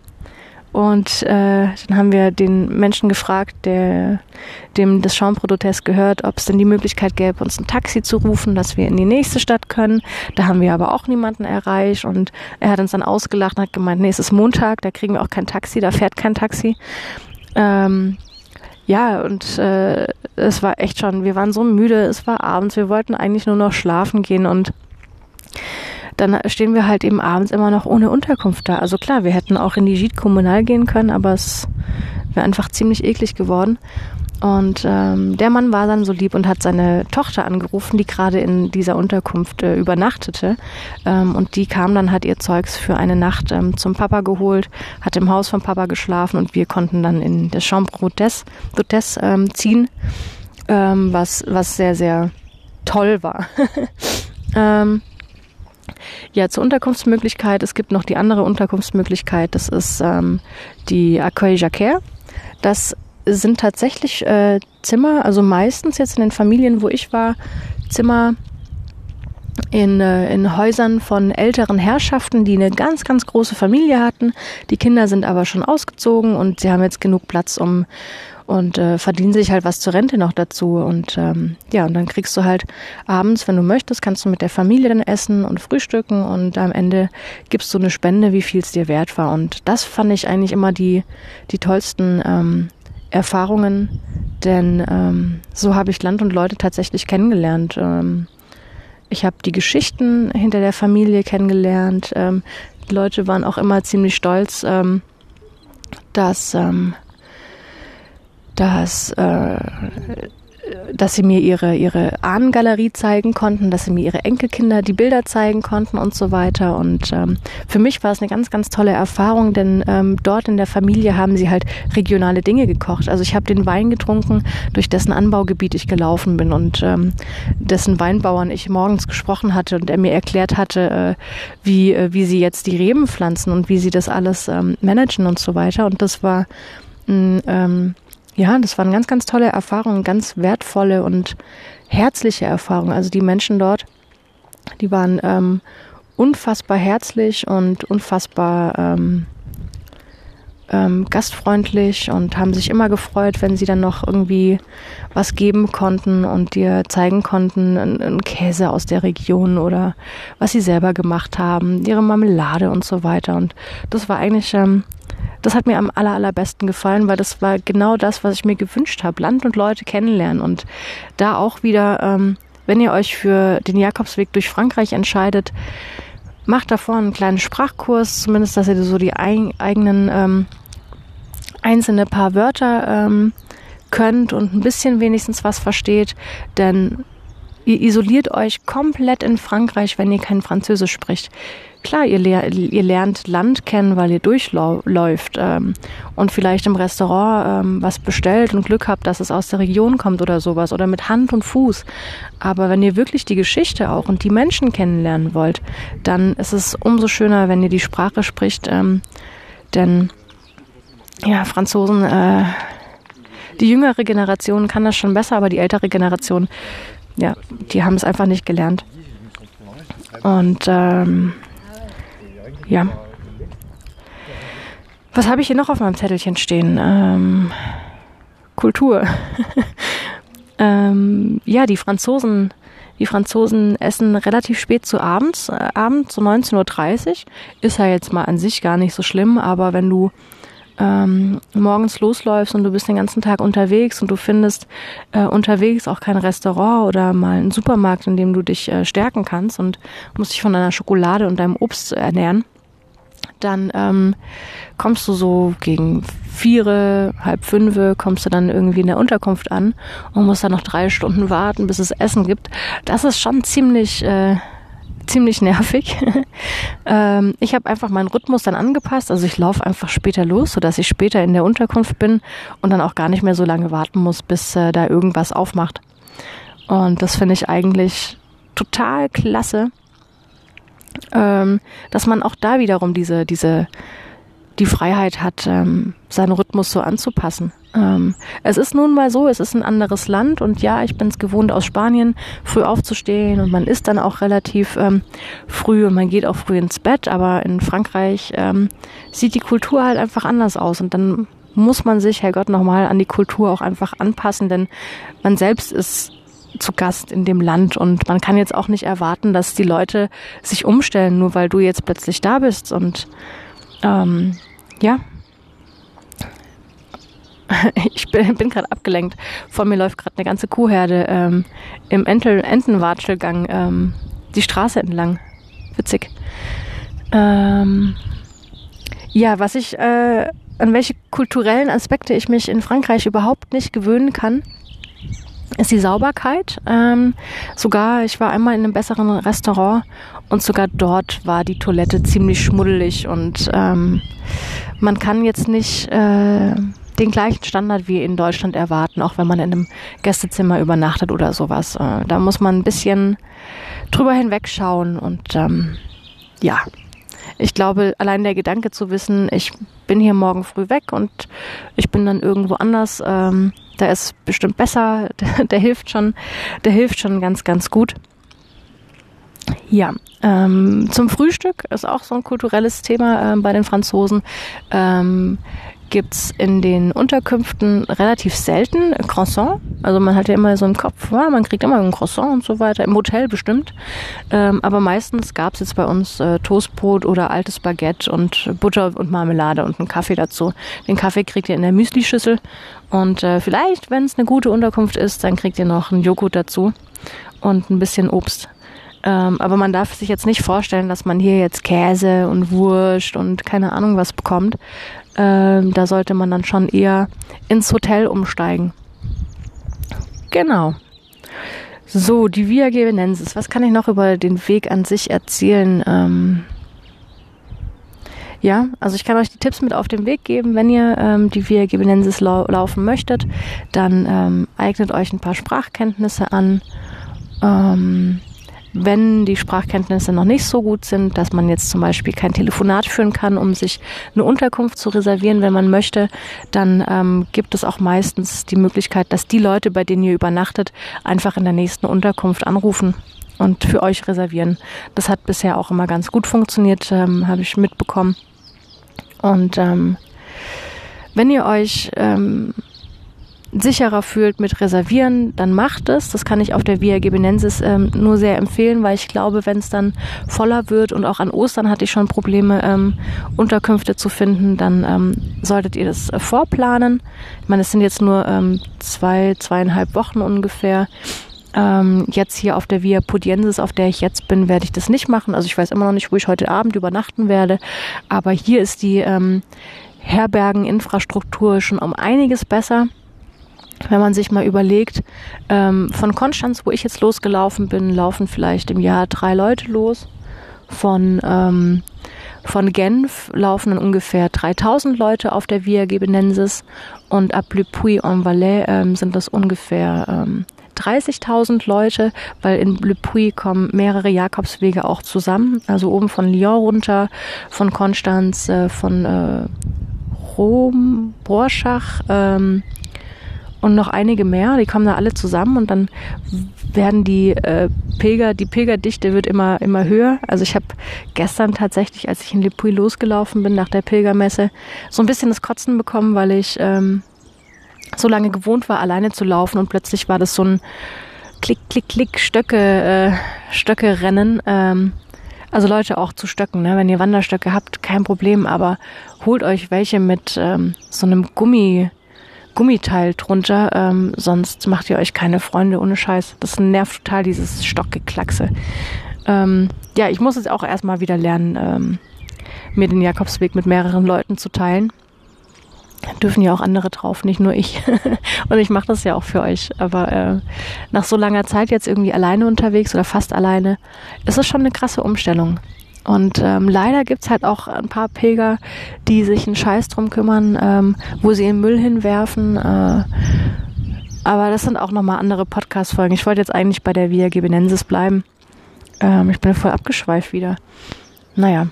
Und äh, dann haben wir den Menschen gefragt, der dem das Chambre d'Hôtesse gehört, ob es denn die Möglichkeit gäbe, uns ein Taxi zu rufen, dass wir in die nächste Stadt können. Da haben wir aber auch niemanden erreicht und er hat uns dann ausgelacht und hat gemeint, nee, es ist Montag, da kriegen wir auch kein Taxi, da fährt kein Taxi. Ähm, ja, und äh, es war echt schon, wir waren so müde, es war abends, wir wollten eigentlich nur noch schlafen gehen und dann stehen wir halt eben abends immer noch ohne Unterkunft da. Also klar, wir hätten auch in die Gite Kommunal gehen können, aber es wäre einfach ziemlich eklig geworden. Und ähm, der Mann war dann so lieb und hat seine Tochter angerufen, die gerade in dieser Unterkunft äh, übernachtete. Ähm, und die kam dann, hat ihr Zeugs für eine Nacht ähm, zum Papa geholt, hat im Haus vom Papa geschlafen und wir konnten dann in der Chambre d'Hôtesse ähm, ziehen, ähm, was, was sehr, sehr toll war. ähm, ja, zur Unterkunftsmöglichkeit. Es gibt noch die andere Unterkunftsmöglichkeit. Das ist ähm, die Accueil Jacquer. Das sind tatsächlich äh, Zimmer, also meistens jetzt in den Familien, wo ich war, Zimmer in, äh, in Häusern von älteren Herrschaften, die eine ganz, ganz große Familie hatten. Die Kinder sind aber schon ausgezogen und sie haben jetzt genug Platz, um und äh, verdienen sich halt was zur Rente noch dazu. Und ähm, ja, und dann kriegst du halt abends, wenn du möchtest, kannst du mit der Familie dann essen und frühstücken und am Ende gibst du eine Spende, wie viel es dir wert war. Und das fand ich eigentlich immer die, die tollsten ähm, Erfahrungen, denn ähm, so habe ich Land und Leute tatsächlich kennengelernt. Ähm, ich habe die Geschichten hinter der Familie kennengelernt. Ähm, die Leute waren auch immer ziemlich stolz, ähm, dass, ähm, dass äh, dass sie mir ihre, ihre Ahnengalerie zeigen konnten, dass sie mir ihre Enkelkinder die Bilder zeigen konnten und so weiter. Und ähm, für mich war es eine ganz, ganz tolle Erfahrung, denn ähm, dort in der Familie haben sie halt regionale Dinge gekocht. Also ich habe den Wein getrunken, durch dessen Anbaugebiet ich gelaufen bin und ähm, dessen Weinbauern ich morgens gesprochen hatte und er mir erklärt hatte, äh, wie, äh, wie sie jetzt die Reben pflanzen und wie sie das alles ähm, managen und so weiter. Und das war mh, ähm, ja, das waren ganz, ganz tolle Erfahrungen, ganz wertvolle und herzliche Erfahrungen. Also die Menschen dort, die waren ähm, unfassbar herzlich und unfassbar ähm, ähm, gastfreundlich und haben sich immer gefreut, wenn sie dann noch irgendwie was geben konnten und dir zeigen konnten, einen Käse aus der Region oder was sie selber gemacht haben, ihre Marmelade und so weiter. Und das war eigentlich ähm, das hat mir am aller, allerbesten gefallen, weil das war genau das, was ich mir gewünscht habe. Land und Leute kennenlernen und da auch wieder, ähm, wenn ihr euch für den Jakobsweg durch Frankreich entscheidet, macht davor einen kleinen Sprachkurs, zumindest, dass ihr so die eigenen ähm, einzelne paar Wörter ähm, könnt und ein bisschen wenigstens was versteht, denn ihr isoliert euch komplett in Frankreich, wenn ihr kein Französisch spricht. Klar, ihr, lehr, ihr lernt Land kennen, weil ihr durchläuft ähm, und vielleicht im Restaurant ähm, was bestellt und Glück habt, dass es aus der Region kommt oder sowas oder mit Hand und Fuß. Aber wenn ihr wirklich die Geschichte auch und die Menschen kennenlernen wollt, dann ist es umso schöner, wenn ihr die Sprache spricht, ähm, denn ja, Franzosen, äh, die jüngere Generation kann das schon besser, aber die ältere Generation, ja, die haben es einfach nicht gelernt. Und ähm, ja, Was habe ich hier noch auf meinem Zettelchen stehen? Ähm, Kultur. ähm, ja, die Franzosen, die Franzosen essen relativ spät zu abends, äh, abends so 19.30 Uhr. Ist ja jetzt mal an sich gar nicht so schlimm, aber wenn du ähm, morgens losläufst und du bist den ganzen Tag unterwegs und du findest äh, unterwegs auch kein Restaurant oder mal einen Supermarkt, in dem du dich äh, stärken kannst und musst dich von deiner Schokolade und deinem Obst ernähren, dann ähm, kommst du so gegen vier, halb fünf, kommst du dann irgendwie in der Unterkunft an und musst dann noch drei Stunden warten, bis es Essen gibt. Das ist schon ziemlich äh, ziemlich nervig. ähm, ich habe einfach meinen Rhythmus dann angepasst. Also ich laufe einfach später los, sodass ich später in der Unterkunft bin und dann auch gar nicht mehr so lange warten muss, bis äh, da irgendwas aufmacht. Und das finde ich eigentlich total klasse, ähm, dass man auch da wiederum diese, diese, die Freiheit hat, ähm, seinen Rhythmus so anzupassen. Ähm, es ist nun mal so, es ist ein anderes Land und ja, ich bin es gewohnt aus Spanien, früh aufzustehen und man isst dann auch relativ ähm, früh und man geht auch früh ins Bett, aber in Frankreich ähm, sieht die Kultur halt einfach anders aus und dann muss man sich, Herrgott, nochmal an die Kultur auch einfach anpassen, denn man selbst ist zu Gast in dem Land und man kann jetzt auch nicht erwarten, dass die Leute sich umstellen, nur weil du jetzt plötzlich da bist und ähm, ja, ich bin, bin gerade abgelenkt. Vor mir läuft gerade eine ganze Kuhherde ähm, im Entel Entenwatschelgang ähm, die Straße entlang. Witzig. Ähm, ja, was ich, äh, an welche kulturellen Aspekte ich mich in Frankreich überhaupt nicht gewöhnen kann, ist die Sauberkeit. Ähm, sogar, ich war einmal in einem besseren Restaurant und sogar dort war die Toilette ziemlich schmuddelig und ähm, man kann jetzt nicht äh, den gleichen Standard wie in Deutschland erwarten, auch wenn man in einem Gästezimmer übernachtet oder sowas. Äh, da muss man ein bisschen drüber hinwegschauen und ähm, ja, ich glaube, allein der Gedanke zu wissen, ich bin hier morgen früh weg und ich bin dann irgendwo anders, ähm, der ist bestimmt besser, der, der, hilft schon, der hilft schon ganz, ganz gut. Ja, ähm, zum Frühstück ist auch so ein kulturelles Thema äh, bei den Franzosen. Ähm, gibt's in den Unterkünften relativ selten Croissant. Also man hat ja immer so im Kopf, ja, man kriegt immer ein Croissant und so weiter, im Hotel bestimmt. Ähm, aber meistens gab's jetzt bei uns äh, Toastbrot oder altes Baguette und Butter und Marmelade und einen Kaffee dazu. Den Kaffee kriegt ihr in der Müslischüssel und äh, vielleicht, wenn es eine gute Unterkunft ist, dann kriegt ihr noch einen Joghurt dazu und ein bisschen Obst. Ähm, aber man darf sich jetzt nicht vorstellen, dass man hier jetzt Käse und Wurst und keine Ahnung was bekommt. Ähm, da sollte man dann schon eher ins Hotel umsteigen. Genau. So, die Via Gevenensis. Was kann ich noch über den Weg an sich erzählen? Ähm ja, also ich kann euch die Tipps mit auf den Weg geben. Wenn ihr ähm, die Via Gevenensis lau laufen möchtet, dann ähm, eignet euch ein paar Sprachkenntnisse an. Ähm, wenn die Sprachkenntnisse noch nicht so gut sind, dass man jetzt zum Beispiel kein Telefonat führen kann, um sich eine Unterkunft zu reservieren, wenn man möchte, dann ähm, gibt es auch meistens die Möglichkeit, dass die Leute, bei denen ihr übernachtet, einfach in der nächsten Unterkunft anrufen und für euch reservieren. Das hat bisher auch immer ganz gut funktioniert, ähm, habe ich mitbekommen. Und ähm, wenn ihr euch ähm, sicherer fühlt mit Reservieren, dann macht es. Das kann ich auf der Via Gebenensis ähm, nur sehr empfehlen, weil ich glaube, wenn es dann voller wird und auch an Ostern hatte ich schon Probleme, ähm, Unterkünfte zu finden, dann ähm, solltet ihr das äh, vorplanen. Ich meine, es sind jetzt nur ähm, zwei, zweieinhalb Wochen ungefähr. Ähm, jetzt hier auf der Via Podiensis, auf der ich jetzt bin, werde ich das nicht machen. Also ich weiß immer noch nicht, wo ich heute Abend übernachten werde. Aber hier ist die ähm, Herbergeninfrastruktur schon um einiges besser wenn man sich mal überlegt, ähm, von Konstanz, wo ich jetzt losgelaufen bin, laufen vielleicht im Jahr drei Leute los. Von, ähm, von Genf laufen dann ungefähr 3000 Leute auf der Via Gebenensis und ab Le Puy-en-Valais ähm, sind das ungefähr ähm, 30.000 Leute, weil in Le Puy kommen mehrere Jakobswege auch zusammen. Also oben von Lyon runter, von Konstanz, äh, von äh, Rom, Borschach, ähm, und noch einige mehr. Die kommen da alle zusammen und dann werden die äh, Pilger, die Pilgerdichte wird immer, immer höher. Also ich habe gestern tatsächlich, als ich in Lipui losgelaufen bin nach der Pilgermesse, so ein bisschen das Kotzen bekommen, weil ich ähm, so lange gewohnt war, alleine zu laufen und plötzlich war das so ein Klick, Klick, Klick, Stöcke, äh, Stöcke rennen. Ähm, also Leute auch zu Stöcken, ne? wenn ihr Wanderstöcke habt, kein Problem, aber holt euch welche mit ähm, so einem Gummi, Gummiteil drunter, ähm, sonst macht ihr euch keine Freunde ohne Scheiß. Das nervt total, dieses Stockgeklackse. Ähm, ja, ich muss jetzt auch erstmal wieder lernen, ähm, mir den Jakobsweg mit mehreren Leuten zu teilen. Dürfen ja auch andere drauf, nicht nur ich. Und ich mache das ja auch für euch. Aber äh, nach so langer Zeit jetzt irgendwie alleine unterwegs oder fast alleine, ist es schon eine krasse Umstellung. Und ähm, leider gibt's halt auch ein paar Pilger, die sich einen Scheiß drum kümmern, ähm, wo sie den Müll hinwerfen. Äh, aber das sind auch nochmal andere Podcast-Folgen. Ich wollte jetzt eigentlich bei der Via Gebenensis bleiben. Ähm, ich bin voll abgeschweift wieder. Naja.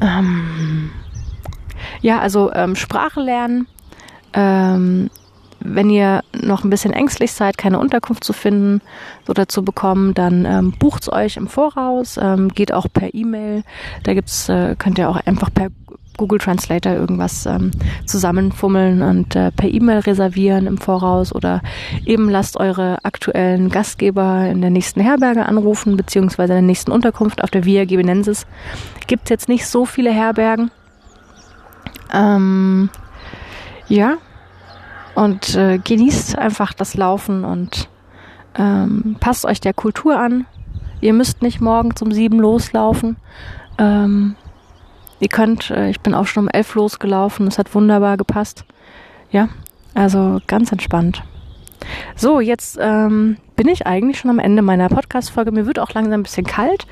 Ähm, ja, also ähm, Sprache lernen. Ähm, wenn ihr noch ein bisschen ängstlich seid, keine Unterkunft zu finden oder zu bekommen, dann ähm, bucht's euch im Voraus, ähm, geht auch per E-Mail. Da gibt's, äh, könnt ihr auch einfach per Google Translator irgendwas ähm, zusammenfummeln und äh, per E-Mail reservieren im Voraus oder eben lasst eure aktuellen Gastgeber in der nächsten Herberge anrufen, beziehungsweise in der nächsten Unterkunft auf der Via Gebenensis. Gibt's jetzt nicht so viele Herbergen. Ähm, ja, und äh, genießt einfach das Laufen und ähm, passt euch der Kultur an. Ihr müsst nicht morgen um sieben loslaufen. Ähm, ihr könnt, äh, ich bin auch schon um elf losgelaufen, es hat wunderbar gepasst. Ja, also ganz entspannt. So, jetzt ähm, bin ich eigentlich schon am Ende meiner Podcast-Folge. Mir wird auch langsam ein bisschen kalt.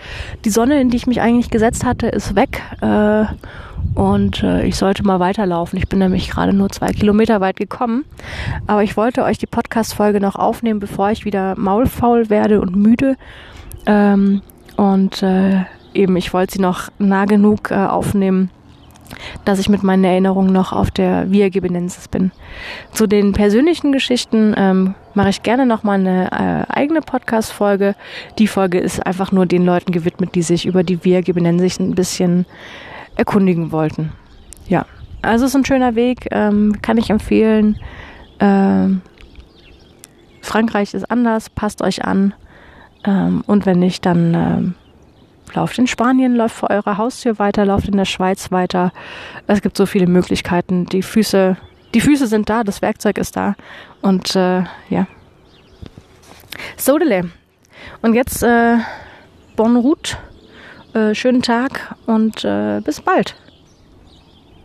Die Sonne, in die ich mich eigentlich gesetzt hatte, ist weg. Äh, und äh, ich sollte mal weiterlaufen. Ich bin nämlich gerade nur zwei Kilometer weit gekommen. Aber ich wollte euch die Podcast-Folge noch aufnehmen, bevor ich wieder maulfaul werde und müde. Ähm, und äh, eben, ich wollte sie noch nah genug äh, aufnehmen, dass ich mit meinen Erinnerungen noch auf der Via Gebenensis bin. Zu den persönlichen Geschichten ähm, mache ich gerne noch mal eine äh, eigene Podcast-Folge. Die Folge ist einfach nur den Leuten gewidmet, die sich über die Via Gebenensis ein bisschen erkundigen wollten. Ja, also es ist ein schöner Weg, ähm, kann ich empfehlen. Ähm, Frankreich ist anders, passt euch an. Ähm, und wenn nicht, dann ähm, lauft in Spanien, läuft vor eurer Haustür weiter, lauft in der Schweiz weiter. Es gibt so viele Möglichkeiten. Die Füße, die Füße sind da, das Werkzeug ist da. Und äh, ja. Sodele. Und jetzt äh, Bonne route äh, schönen Tag und äh, bis bald.